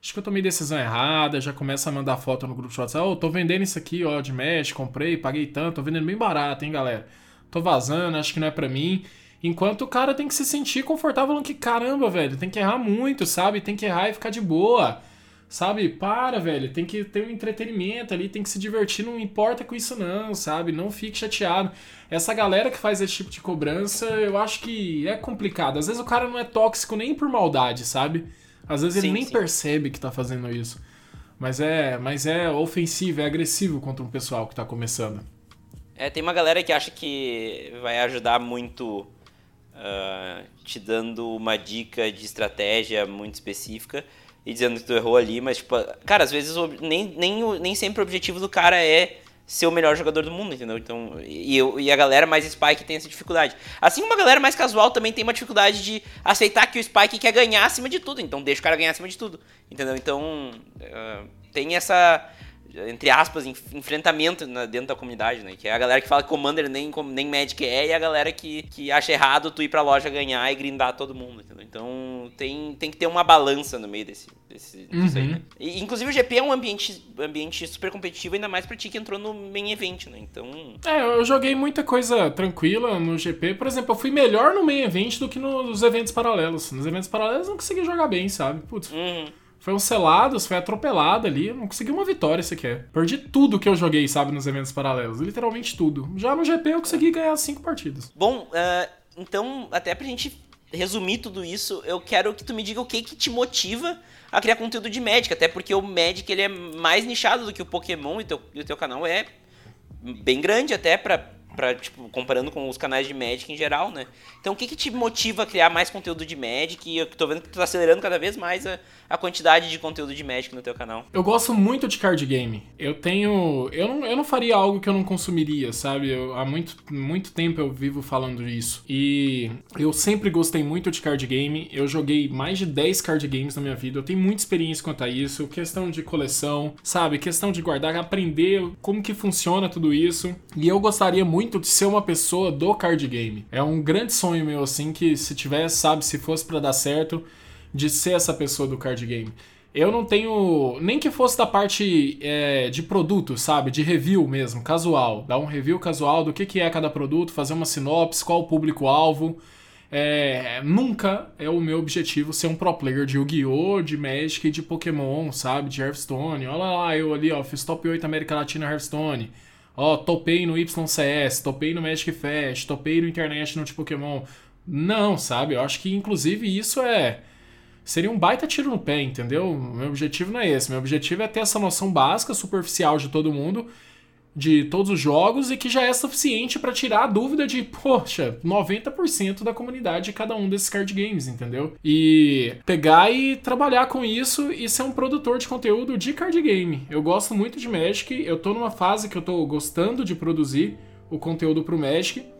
Acho que eu tomei decisão errada. Já começa a mandar foto no grupo de WhatsApp. Oh, tô vendendo isso aqui, ó, de mesh, comprei, paguei tanto. Tô vendendo bem barato, hein, galera. Tô vazando, acho que não é pra mim. Enquanto o cara tem que se sentir confortável falando que caramba, velho, tem que errar muito, sabe? Tem que errar e ficar de boa. Sabe? Para, velho. Tem que ter um entretenimento ali, tem que se divertir, não importa com isso não, sabe? Não fique chateado. Essa galera que faz esse tipo de cobrança, eu acho que é complicado. Às vezes o cara não é tóxico nem por maldade, sabe? Às vezes sim, ele nem sim. percebe que tá fazendo isso. Mas é, mas é ofensivo, é agressivo contra um pessoal que tá começando. É, tem uma galera que acha que vai ajudar muito uh, te dando uma dica de estratégia muito específica e dizendo que tu errou ali, mas, tipo, cara, às vezes nem, nem, nem sempre o objetivo do cara é ser o melhor jogador do mundo, entendeu? Então, e, e a galera mais Spike tem essa dificuldade. Assim como a galera mais casual também tem uma dificuldade de aceitar que o Spike quer ganhar acima de tudo, então deixa o cara ganhar acima de tudo, entendeu? Então, uh, tem essa entre aspas, enfrentamento dentro da comunidade, né? Que é a galera que fala que Commander nem, nem Magic é e a galera que, que acha errado tu ir pra loja ganhar e grindar todo mundo, entendeu? Então tem, tem que ter uma balança no meio desse, desse uhum. disso aí, né? E, inclusive o GP é um ambiente, ambiente super competitivo, ainda mais pra ti que entrou no main event, né? Então... É, eu joguei muita coisa tranquila no GP. Por exemplo, eu fui melhor no main event do que nos eventos paralelos. Nos eventos paralelos eu não consegui jogar bem, sabe? Putz... Uhum. Foi um selado, foi atropelado ali. Não consegui uma vitória sequer. Perdi tudo que eu joguei, sabe, nos eventos paralelos. Literalmente tudo. Já no GP eu consegui ganhar cinco partidas. Bom, uh, então, até pra gente resumir tudo isso, eu quero que tu me diga o que que te motiva a criar conteúdo de Magic. Até porque o Magic ele é mais nichado do que o Pokémon e, e o teu canal é bem grande até pra Pra, tipo, comparando com os canais de Magic em geral, né? Então, o que, que te motiva a criar mais conteúdo de Magic? E eu tô vendo que tu tá acelerando cada vez mais a, a quantidade de conteúdo de Magic no teu canal. Eu gosto muito de card game. Eu tenho... Eu não, eu não faria algo que eu não consumiria, sabe? Eu, há muito, muito tempo eu vivo falando isso. E eu sempre gostei muito de card game. Eu joguei mais de 10 card games na minha vida. Eu tenho muita experiência quanto a isso. Questão de coleção, sabe? Questão de guardar, aprender como que funciona tudo isso. E eu gostaria muito muito de ser uma pessoa do card game. É um grande sonho meu, assim, que se tivesse, sabe, se fosse para dar certo, de ser essa pessoa do card game. Eu não tenho. Nem que fosse da parte é, de produto, sabe? De review mesmo, casual. Dar um review casual do que, que é cada produto, fazer uma sinopse, qual o público-alvo. É, nunca é o meu objetivo ser um pro player de Yu-Gi-Oh!, de Magic de Pokémon, sabe? De Hearthstone. Olha lá, eu ali, ó, fiz top 8 América Latina Hearthstone. Ó, oh, topei no YCS, topei no Magic Fest, topei no International de Pokémon. Não, sabe? Eu acho que inclusive isso é. Seria um baita tiro no pé, entendeu? Meu objetivo não é esse. Meu objetivo é ter essa noção básica, superficial de todo mundo de todos os jogos e que já é suficiente para tirar a dúvida de, poxa, 90% da comunidade de cada um desses card games, entendeu? E pegar e trabalhar com isso e ser um produtor de conteúdo de card game. Eu gosto muito de Magic, eu tô numa fase que eu tô gostando de produzir o conteúdo pro Magic.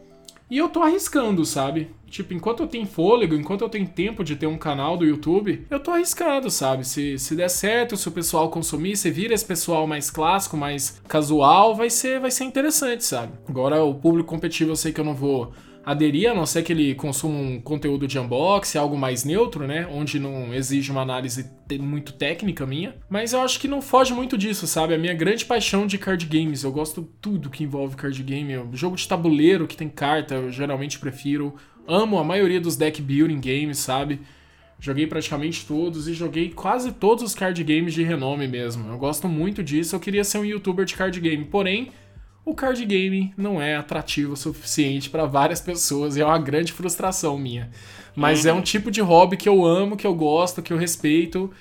E eu tô arriscando, sabe? Tipo, enquanto eu tenho fôlego, enquanto eu tenho tempo de ter um canal do YouTube, eu tô arriscando, sabe? Se, se der certo, se o pessoal consumir, se vira esse pessoal mais clássico, mais casual, vai ser, vai ser interessante, sabe? Agora, o público competitivo eu sei que eu não vou aderir, a não ser que ele consuma um conteúdo de unboxing, algo mais neutro, né? Onde não exige uma análise muito técnica minha. Mas eu acho que não foge muito disso, sabe? A minha grande paixão de card games. Eu gosto tudo que envolve card game. O jogo de tabuleiro que tem carta, eu geralmente prefiro. Amo a maioria dos deck building games, sabe? Joguei praticamente todos e joguei quase todos os card games de renome mesmo. Eu gosto muito disso. Eu queria ser um youtuber de card game, porém o card game não é atrativo o suficiente para várias pessoas e é uma grande frustração minha. Mas uhum. é um tipo de hobby que eu amo, que eu gosto, que eu respeito.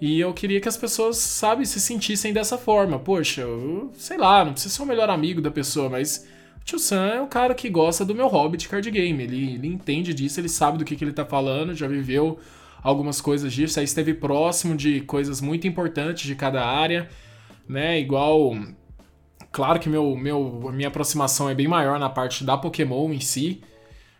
E eu queria que as pessoas, sabe, se sentissem dessa forma. Poxa, eu, sei lá, não preciso ser o melhor amigo da pessoa, mas o tio Sam é o cara que gosta do meu hobby de card game. Ele, ele entende disso, ele sabe do que, que ele tá falando, já viveu algumas coisas disso, aí esteve próximo de coisas muito importantes de cada área, né? Igual Claro que meu, meu, a minha aproximação é bem maior na parte da Pokémon em si.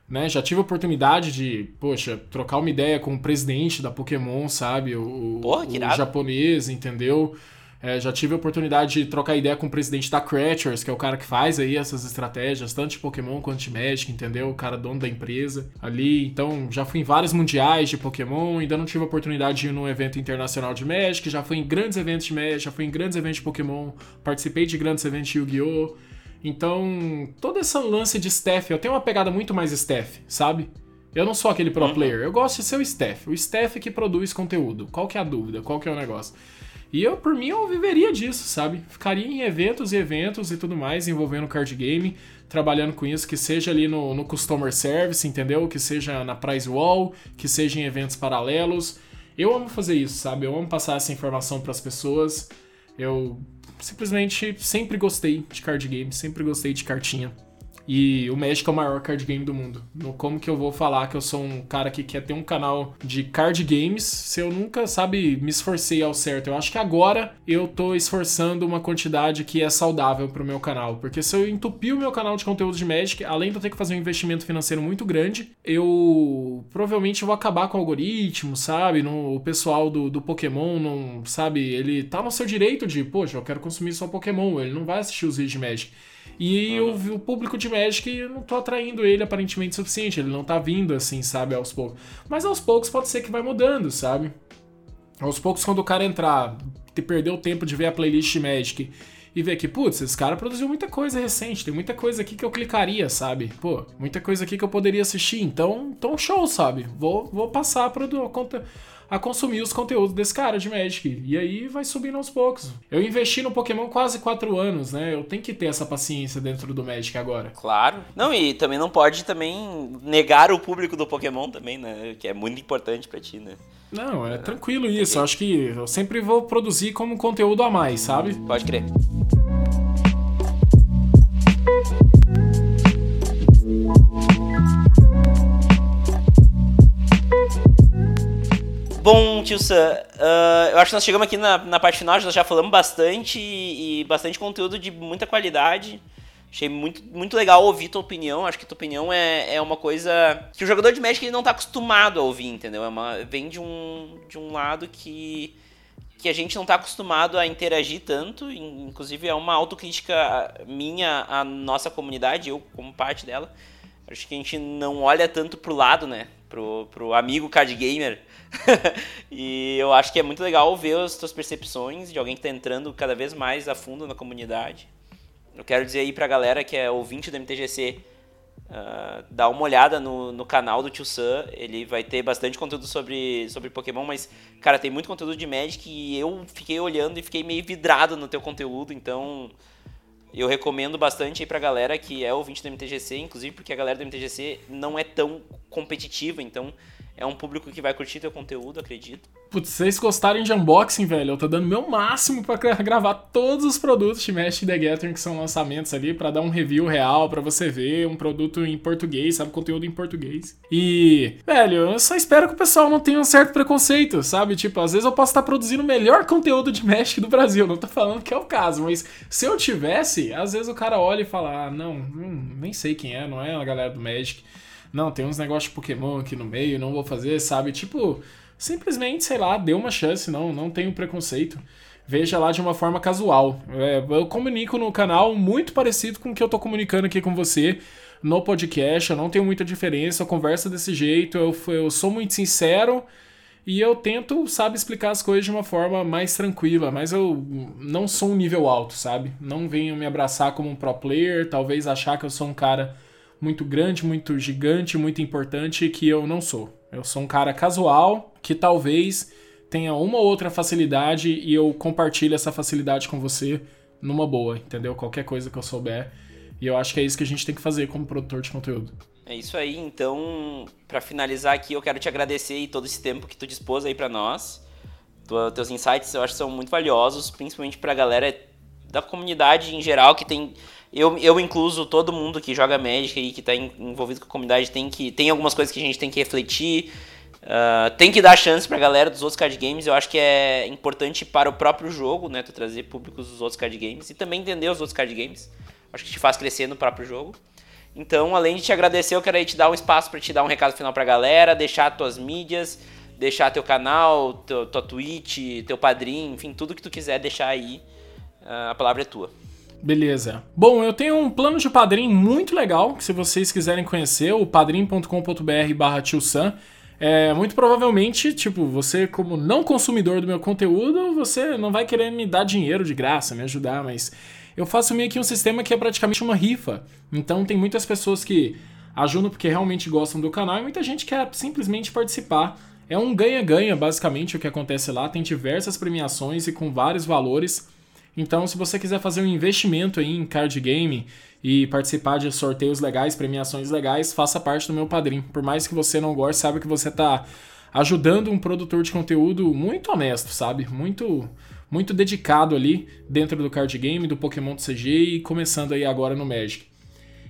Né? Já tive a oportunidade de, poxa, trocar uma ideia com o presidente da Pokémon, sabe? O, Porra, o japonês, entendeu? É, já tive a oportunidade de trocar ideia com o presidente da Cratchers, que é o cara que faz aí essas estratégias, tanto de Pokémon quanto de Magic, entendeu? O cara dono da empresa ali. Então, já fui em vários mundiais de Pokémon, ainda não tive a oportunidade de ir num evento internacional de Magic, já fui em grandes eventos de Magic, já fui em grandes eventos de Pokémon, participei de grandes eventos de Yu-Gi-Oh! Então, todo esse lance de staff, eu tenho uma pegada muito mais staff, sabe? Eu não sou aquele pro uhum. player, eu gosto de ser o staff. O staff que produz conteúdo. Qual que é a dúvida? Qual que é o negócio? E eu, por mim, eu viveria disso, sabe? Ficaria em eventos e eventos e tudo mais, envolvendo card game, trabalhando com isso, que seja ali no, no Customer Service, entendeu? Que seja na Price Wall, que seja em eventos paralelos. Eu amo fazer isso, sabe? Eu amo passar essa informação para as pessoas. Eu simplesmente sempre gostei de card game, sempre gostei de cartinha. E o Magic é o maior card game do mundo. Como que eu vou falar que eu sou um cara que quer ter um canal de card games se eu nunca, sabe, me esforcei ao certo? Eu acho que agora eu tô esforçando uma quantidade que é saudável pro meu canal. Porque se eu entupir o meu canal de conteúdo de Magic, além de eu ter que fazer um investimento financeiro muito grande, eu provavelmente vou acabar com o algoritmo, sabe? No, o pessoal do, do Pokémon não, sabe, ele tá no seu direito de, poxa, eu quero consumir só Pokémon, ele não vai assistir os vídeos de Magic. E uhum. o, o, público de Magic, eu não tô atraindo ele aparentemente o suficiente. Ele não tá vindo assim, sabe, aos poucos. Mas aos poucos pode ser que vai mudando, sabe? Aos poucos, quando o cara entrar, te perder o tempo de ver a playlist de Magic e ver que, putz, esse cara produziu muita coisa recente, tem muita coisa aqui que eu clicaria, sabe? Pô, muita coisa aqui que eu poderia assistir. Então, então show, sabe? Vou, vou passar para conta a consumir os conteúdos desse cara de Magic. E aí vai subindo aos poucos. Eu investi no Pokémon quase 4 anos, né? Eu tenho que ter essa paciência dentro do Magic agora. Claro. Não, e também não pode também negar o público do Pokémon também, né? Que é muito importante para ti, né? Não, é, é tranquilo isso. Eu acho que eu sempre vou produzir como conteúdo a mais, sabe? Pode crer. Bom, tio Sam, uh, eu acho que nós chegamos aqui na, na parte final, nós já falamos bastante e, e, bastante conteúdo de muita qualidade. Achei muito, muito legal ouvir tua opinião. Acho que tua opinião é, é uma coisa que o jogador de Magic ele não está acostumado a ouvir, entendeu? É uma, vem de um, de um lado que, que a gente não está acostumado a interagir tanto. Inclusive, é uma autocrítica minha à nossa comunidade, eu como parte dela. Acho que a gente não olha tanto pro lado, né? Pro, pro amigo card gamer e eu acho que é muito legal ver as tuas percepções de alguém que está entrando cada vez mais a fundo na comunidade. Eu quero dizer aí pra galera que é ouvinte do MTGC, uh, ah, dá uma olhada no, no canal do Tio Sam, ele vai ter bastante conteúdo sobre, sobre Pokémon, mas, cara, tem muito conteúdo de Magic e eu fiquei olhando e fiquei meio vidrado no teu conteúdo, então eu recomendo bastante aí pra galera que é ouvinte do MTGC, inclusive porque a galera do MTGC não é tão competitiva, então é um público que vai curtir teu conteúdo, acredito. Putz, vocês gostarem de unboxing, velho, eu tô dando meu máximo para gravar todos os produtos de Magic The Gathering que são lançamentos ali, para dar um review real para você ver, um produto em português, sabe, conteúdo em português. E, velho, eu só espero que o pessoal não tenha um certo preconceito, sabe? Tipo, às vezes eu posso estar produzindo o melhor conteúdo de Magic do Brasil, não tô falando que é o caso, mas se eu tivesse, às vezes o cara olha e fala: "Ah, não, hum, nem sei quem é, não é a galera do Magic" não, tem uns negócios de Pokémon aqui no meio, não vou fazer, sabe? Tipo, simplesmente, sei lá, dê uma chance, não, não tenho preconceito. Veja lá de uma forma casual. É, eu comunico no canal muito parecido com o que eu tô comunicando aqui com você. no podcast, eu não tenho muita diferença, eu converso desse jeito, eu, eu sou muito sincero e eu tento, sabe, explicar as coisas de uma forma mais tranquila, mas eu não sou um nível alto, sabe? Não venho me abraçar como um pro player, talvez achar que eu sou um cara muito grande, muito gigante, muito importante, que eu não sou. Eu sou um cara casual que talvez tenha uma ou outra facilidade e eu compartilho essa facilidade com você numa boa, entendeu? Qualquer coisa que eu souber. E eu acho que é isso que a gente tem que fazer como produtor de conteúdo. É isso aí, então, para finalizar aqui, eu quero te agradecer aí todo esse tempo que tu dispôs aí para nós. Tua, teus insights eu acho que são muito valiosos, principalmente pra galera da comunidade em geral que tem eu, eu incluso todo mundo que joga Magic e que está envolvido com a comunidade tem que tem algumas coisas que a gente tem que refletir uh, tem que dar chance para a galera dos outros card games. Eu acho que é importante para o próprio jogo né tu trazer públicos dos outros card games e também entender os outros card games. Acho que te faz crescer no próprio jogo. Então além de te agradecer eu quero te dar um espaço para te dar um recado final para a galera deixar tuas mídias deixar teu canal teu, tua Twitch teu padrinho enfim tudo que tu quiser deixar aí uh, a palavra é tua Beleza. Bom, eu tenho um plano de padrinho muito legal, que se vocês quiserem conhecer, o padrim.com.br barra é, muito provavelmente, tipo, você como não consumidor do meu conteúdo, você não vai querer me dar dinheiro de graça, me ajudar, mas eu faço meio que um sistema que é praticamente uma rifa. Então tem muitas pessoas que ajudam porque realmente gostam do canal e muita gente quer simplesmente participar. É um ganha-ganha, basicamente, o que acontece lá. Tem diversas premiações e com vários valores. Então, se você quiser fazer um investimento em card game e participar de sorteios legais, premiações legais, faça parte do meu padrinho. Por mais que você não goste, sabe que você está ajudando um produtor de conteúdo muito honesto, sabe? Muito muito dedicado ali dentro do card game, do Pokémon CG e começando aí agora no Magic.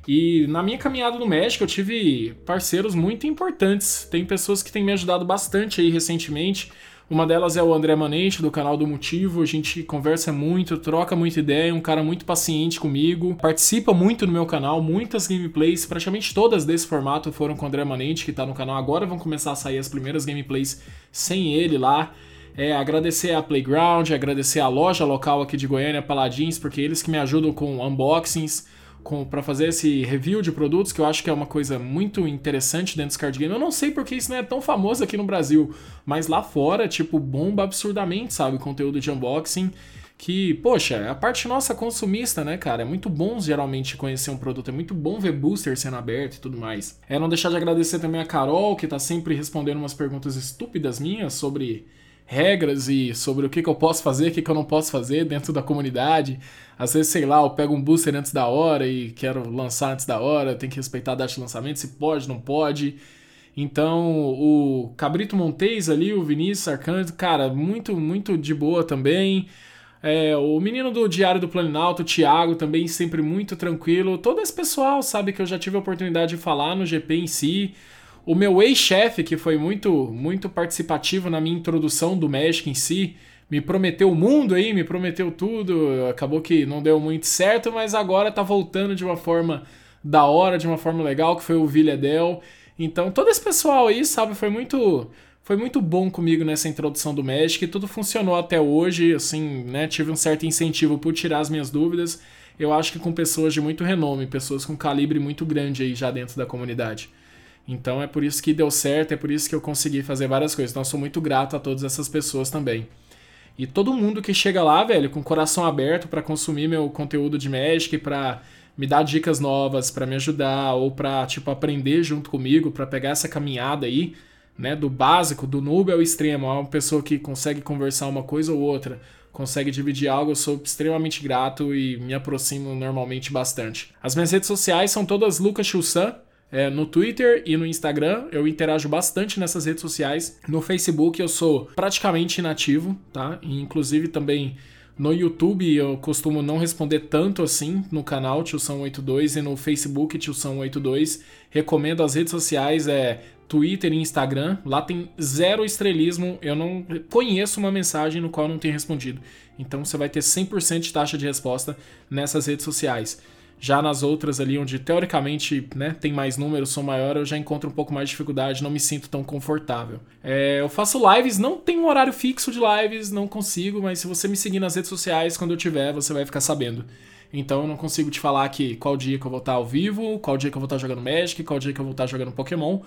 E na minha caminhada no Magic eu tive parceiros muito importantes. Tem pessoas que têm me ajudado bastante aí recentemente. Uma delas é o André Manente, do canal do Motivo. A gente conversa muito, troca muita ideia, um cara muito paciente comigo. Participa muito no meu canal, muitas gameplays, praticamente todas desse formato foram com o André Manente, que tá no canal agora. Vão começar a sair as primeiras gameplays sem ele lá. É, agradecer a Playground, agradecer a loja local aqui de Goiânia, Paladins, porque eles que me ajudam com unboxings para fazer esse review de produtos, que eu acho que é uma coisa muito interessante dentro dos card game. Eu não sei porque isso não é tão famoso aqui no Brasil, mas lá fora, tipo, bomba absurdamente, sabe? Conteúdo de unboxing. Que, poxa, é a parte nossa consumista, né, cara? É muito bom geralmente conhecer um produto, é muito bom ver booster sendo aberto e tudo mais. É não deixar de agradecer também a Carol, que tá sempre respondendo umas perguntas estúpidas minhas sobre regras e sobre o que, que eu posso fazer, o que, que eu não posso fazer dentro da comunidade. Às vezes, sei lá, eu pego um booster antes da hora e quero lançar antes da hora, tem que respeitar a data de lançamento, se pode, não pode. Então, o Cabrito Montes ali, o Vinícius Arcanjo, cara, muito, muito de boa também. É, o menino do Diário do Planalto, o Thiago, também sempre muito tranquilo. Todo esse pessoal sabe que eu já tive a oportunidade de falar no GP em si. O meu ex-chefe, que foi muito, muito participativo na minha introdução do Magic em si, me prometeu o mundo aí, me prometeu tudo. Acabou que não deu muito certo, mas agora tá voltando de uma forma da hora, de uma forma legal, que foi o Villadel. Então, todo esse pessoal aí, sabe, foi muito foi muito bom comigo nessa introdução do Magic, tudo funcionou até hoje, assim, né? Tive um certo incentivo por tirar as minhas dúvidas. Eu acho que com pessoas de muito renome, pessoas com calibre muito grande aí já dentro da comunidade. Então é por isso que deu certo, é por isso que eu consegui fazer várias coisas. Então eu sou muito grato a todas essas pessoas também. E todo mundo que chega lá, velho, com o coração aberto para consumir meu conteúdo de Magic, para me dar dicas novas, para me ajudar ou para tipo aprender junto comigo, para pegar essa caminhada aí, né, do básico, do noob ao extremo, uma pessoa que consegue conversar uma coisa ou outra, consegue dividir algo, eu sou extremamente grato e me aproximo normalmente bastante. As minhas redes sociais são todas Lucas Chussan, é, no Twitter e no Instagram. Eu interajo bastante nessas redes sociais. No Facebook eu sou praticamente inativo, tá? E, inclusive também no YouTube eu costumo não responder tanto assim no canal Tilsão82 e no Facebook Tilsão82. Recomendo as redes sociais, é Twitter e Instagram. Lá tem zero estrelismo. Eu não conheço uma mensagem no qual não tenho respondido. Então você vai ter 100% de taxa de resposta nessas redes sociais. Já nas outras ali, onde teoricamente né, tem mais números, são maior, eu já encontro um pouco mais de dificuldade, não me sinto tão confortável. É, eu faço lives, não tenho um horário fixo de lives, não consigo, mas se você me seguir nas redes sociais, quando eu tiver, você vai ficar sabendo. Então eu não consigo te falar aqui qual dia que eu vou estar ao vivo, qual dia que eu vou estar jogando Magic, qual dia que eu vou estar jogando Pokémon.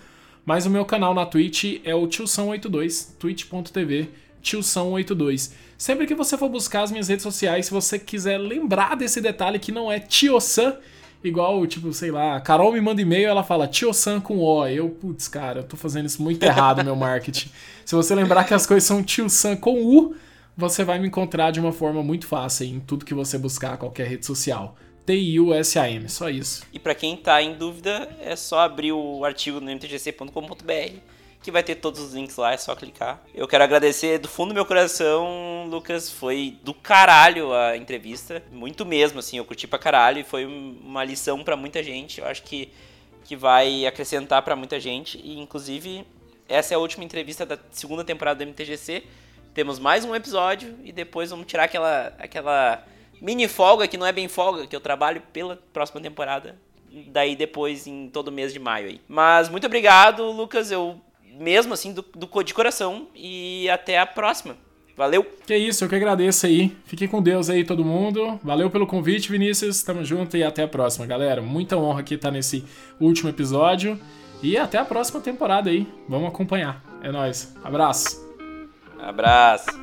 Mas o meu canal na Twitch é o Tilsão82, twitch.tv, Tilsão82. Sempre que você for buscar as minhas redes sociais, se você quiser lembrar desse detalhe que não é Tiosan, igual, tipo, sei lá, a Carol me manda e-mail ela fala Tiosan com O. Eu, putz, cara, eu tô fazendo isso muito errado meu marketing. Se você lembrar que as coisas são Tiosan com U, você vai me encontrar de uma forma muito fácil em tudo que você buscar, qualquer rede social. T-I-U-S-A-M, só isso. E para quem tá em dúvida, é só abrir o artigo no mtgc.com.br que vai ter todos os links lá, é só clicar. Eu quero agradecer do fundo do meu coração, Lucas, foi do caralho a entrevista, muito mesmo, assim, eu curti pra caralho e foi uma lição para muita gente, eu acho que, que vai acrescentar para muita gente e, inclusive, essa é a última entrevista da segunda temporada do MTGC, temos mais um episódio e depois vamos tirar aquela, aquela mini folga, que não é bem folga, que eu trabalho pela próxima temporada. Daí depois em todo mês de maio aí. Mas muito obrigado, Lucas. Eu mesmo assim, do, do de coração. E até a próxima. Valeu! Que isso, eu que agradeço aí. Fiquem com Deus aí, todo mundo. Valeu pelo convite, Vinícius. Tamo junto e até a próxima, galera. Muita honra aqui estar nesse último episódio. E até a próxima temporada aí. Vamos acompanhar. É nóis. Abraço. Abraço.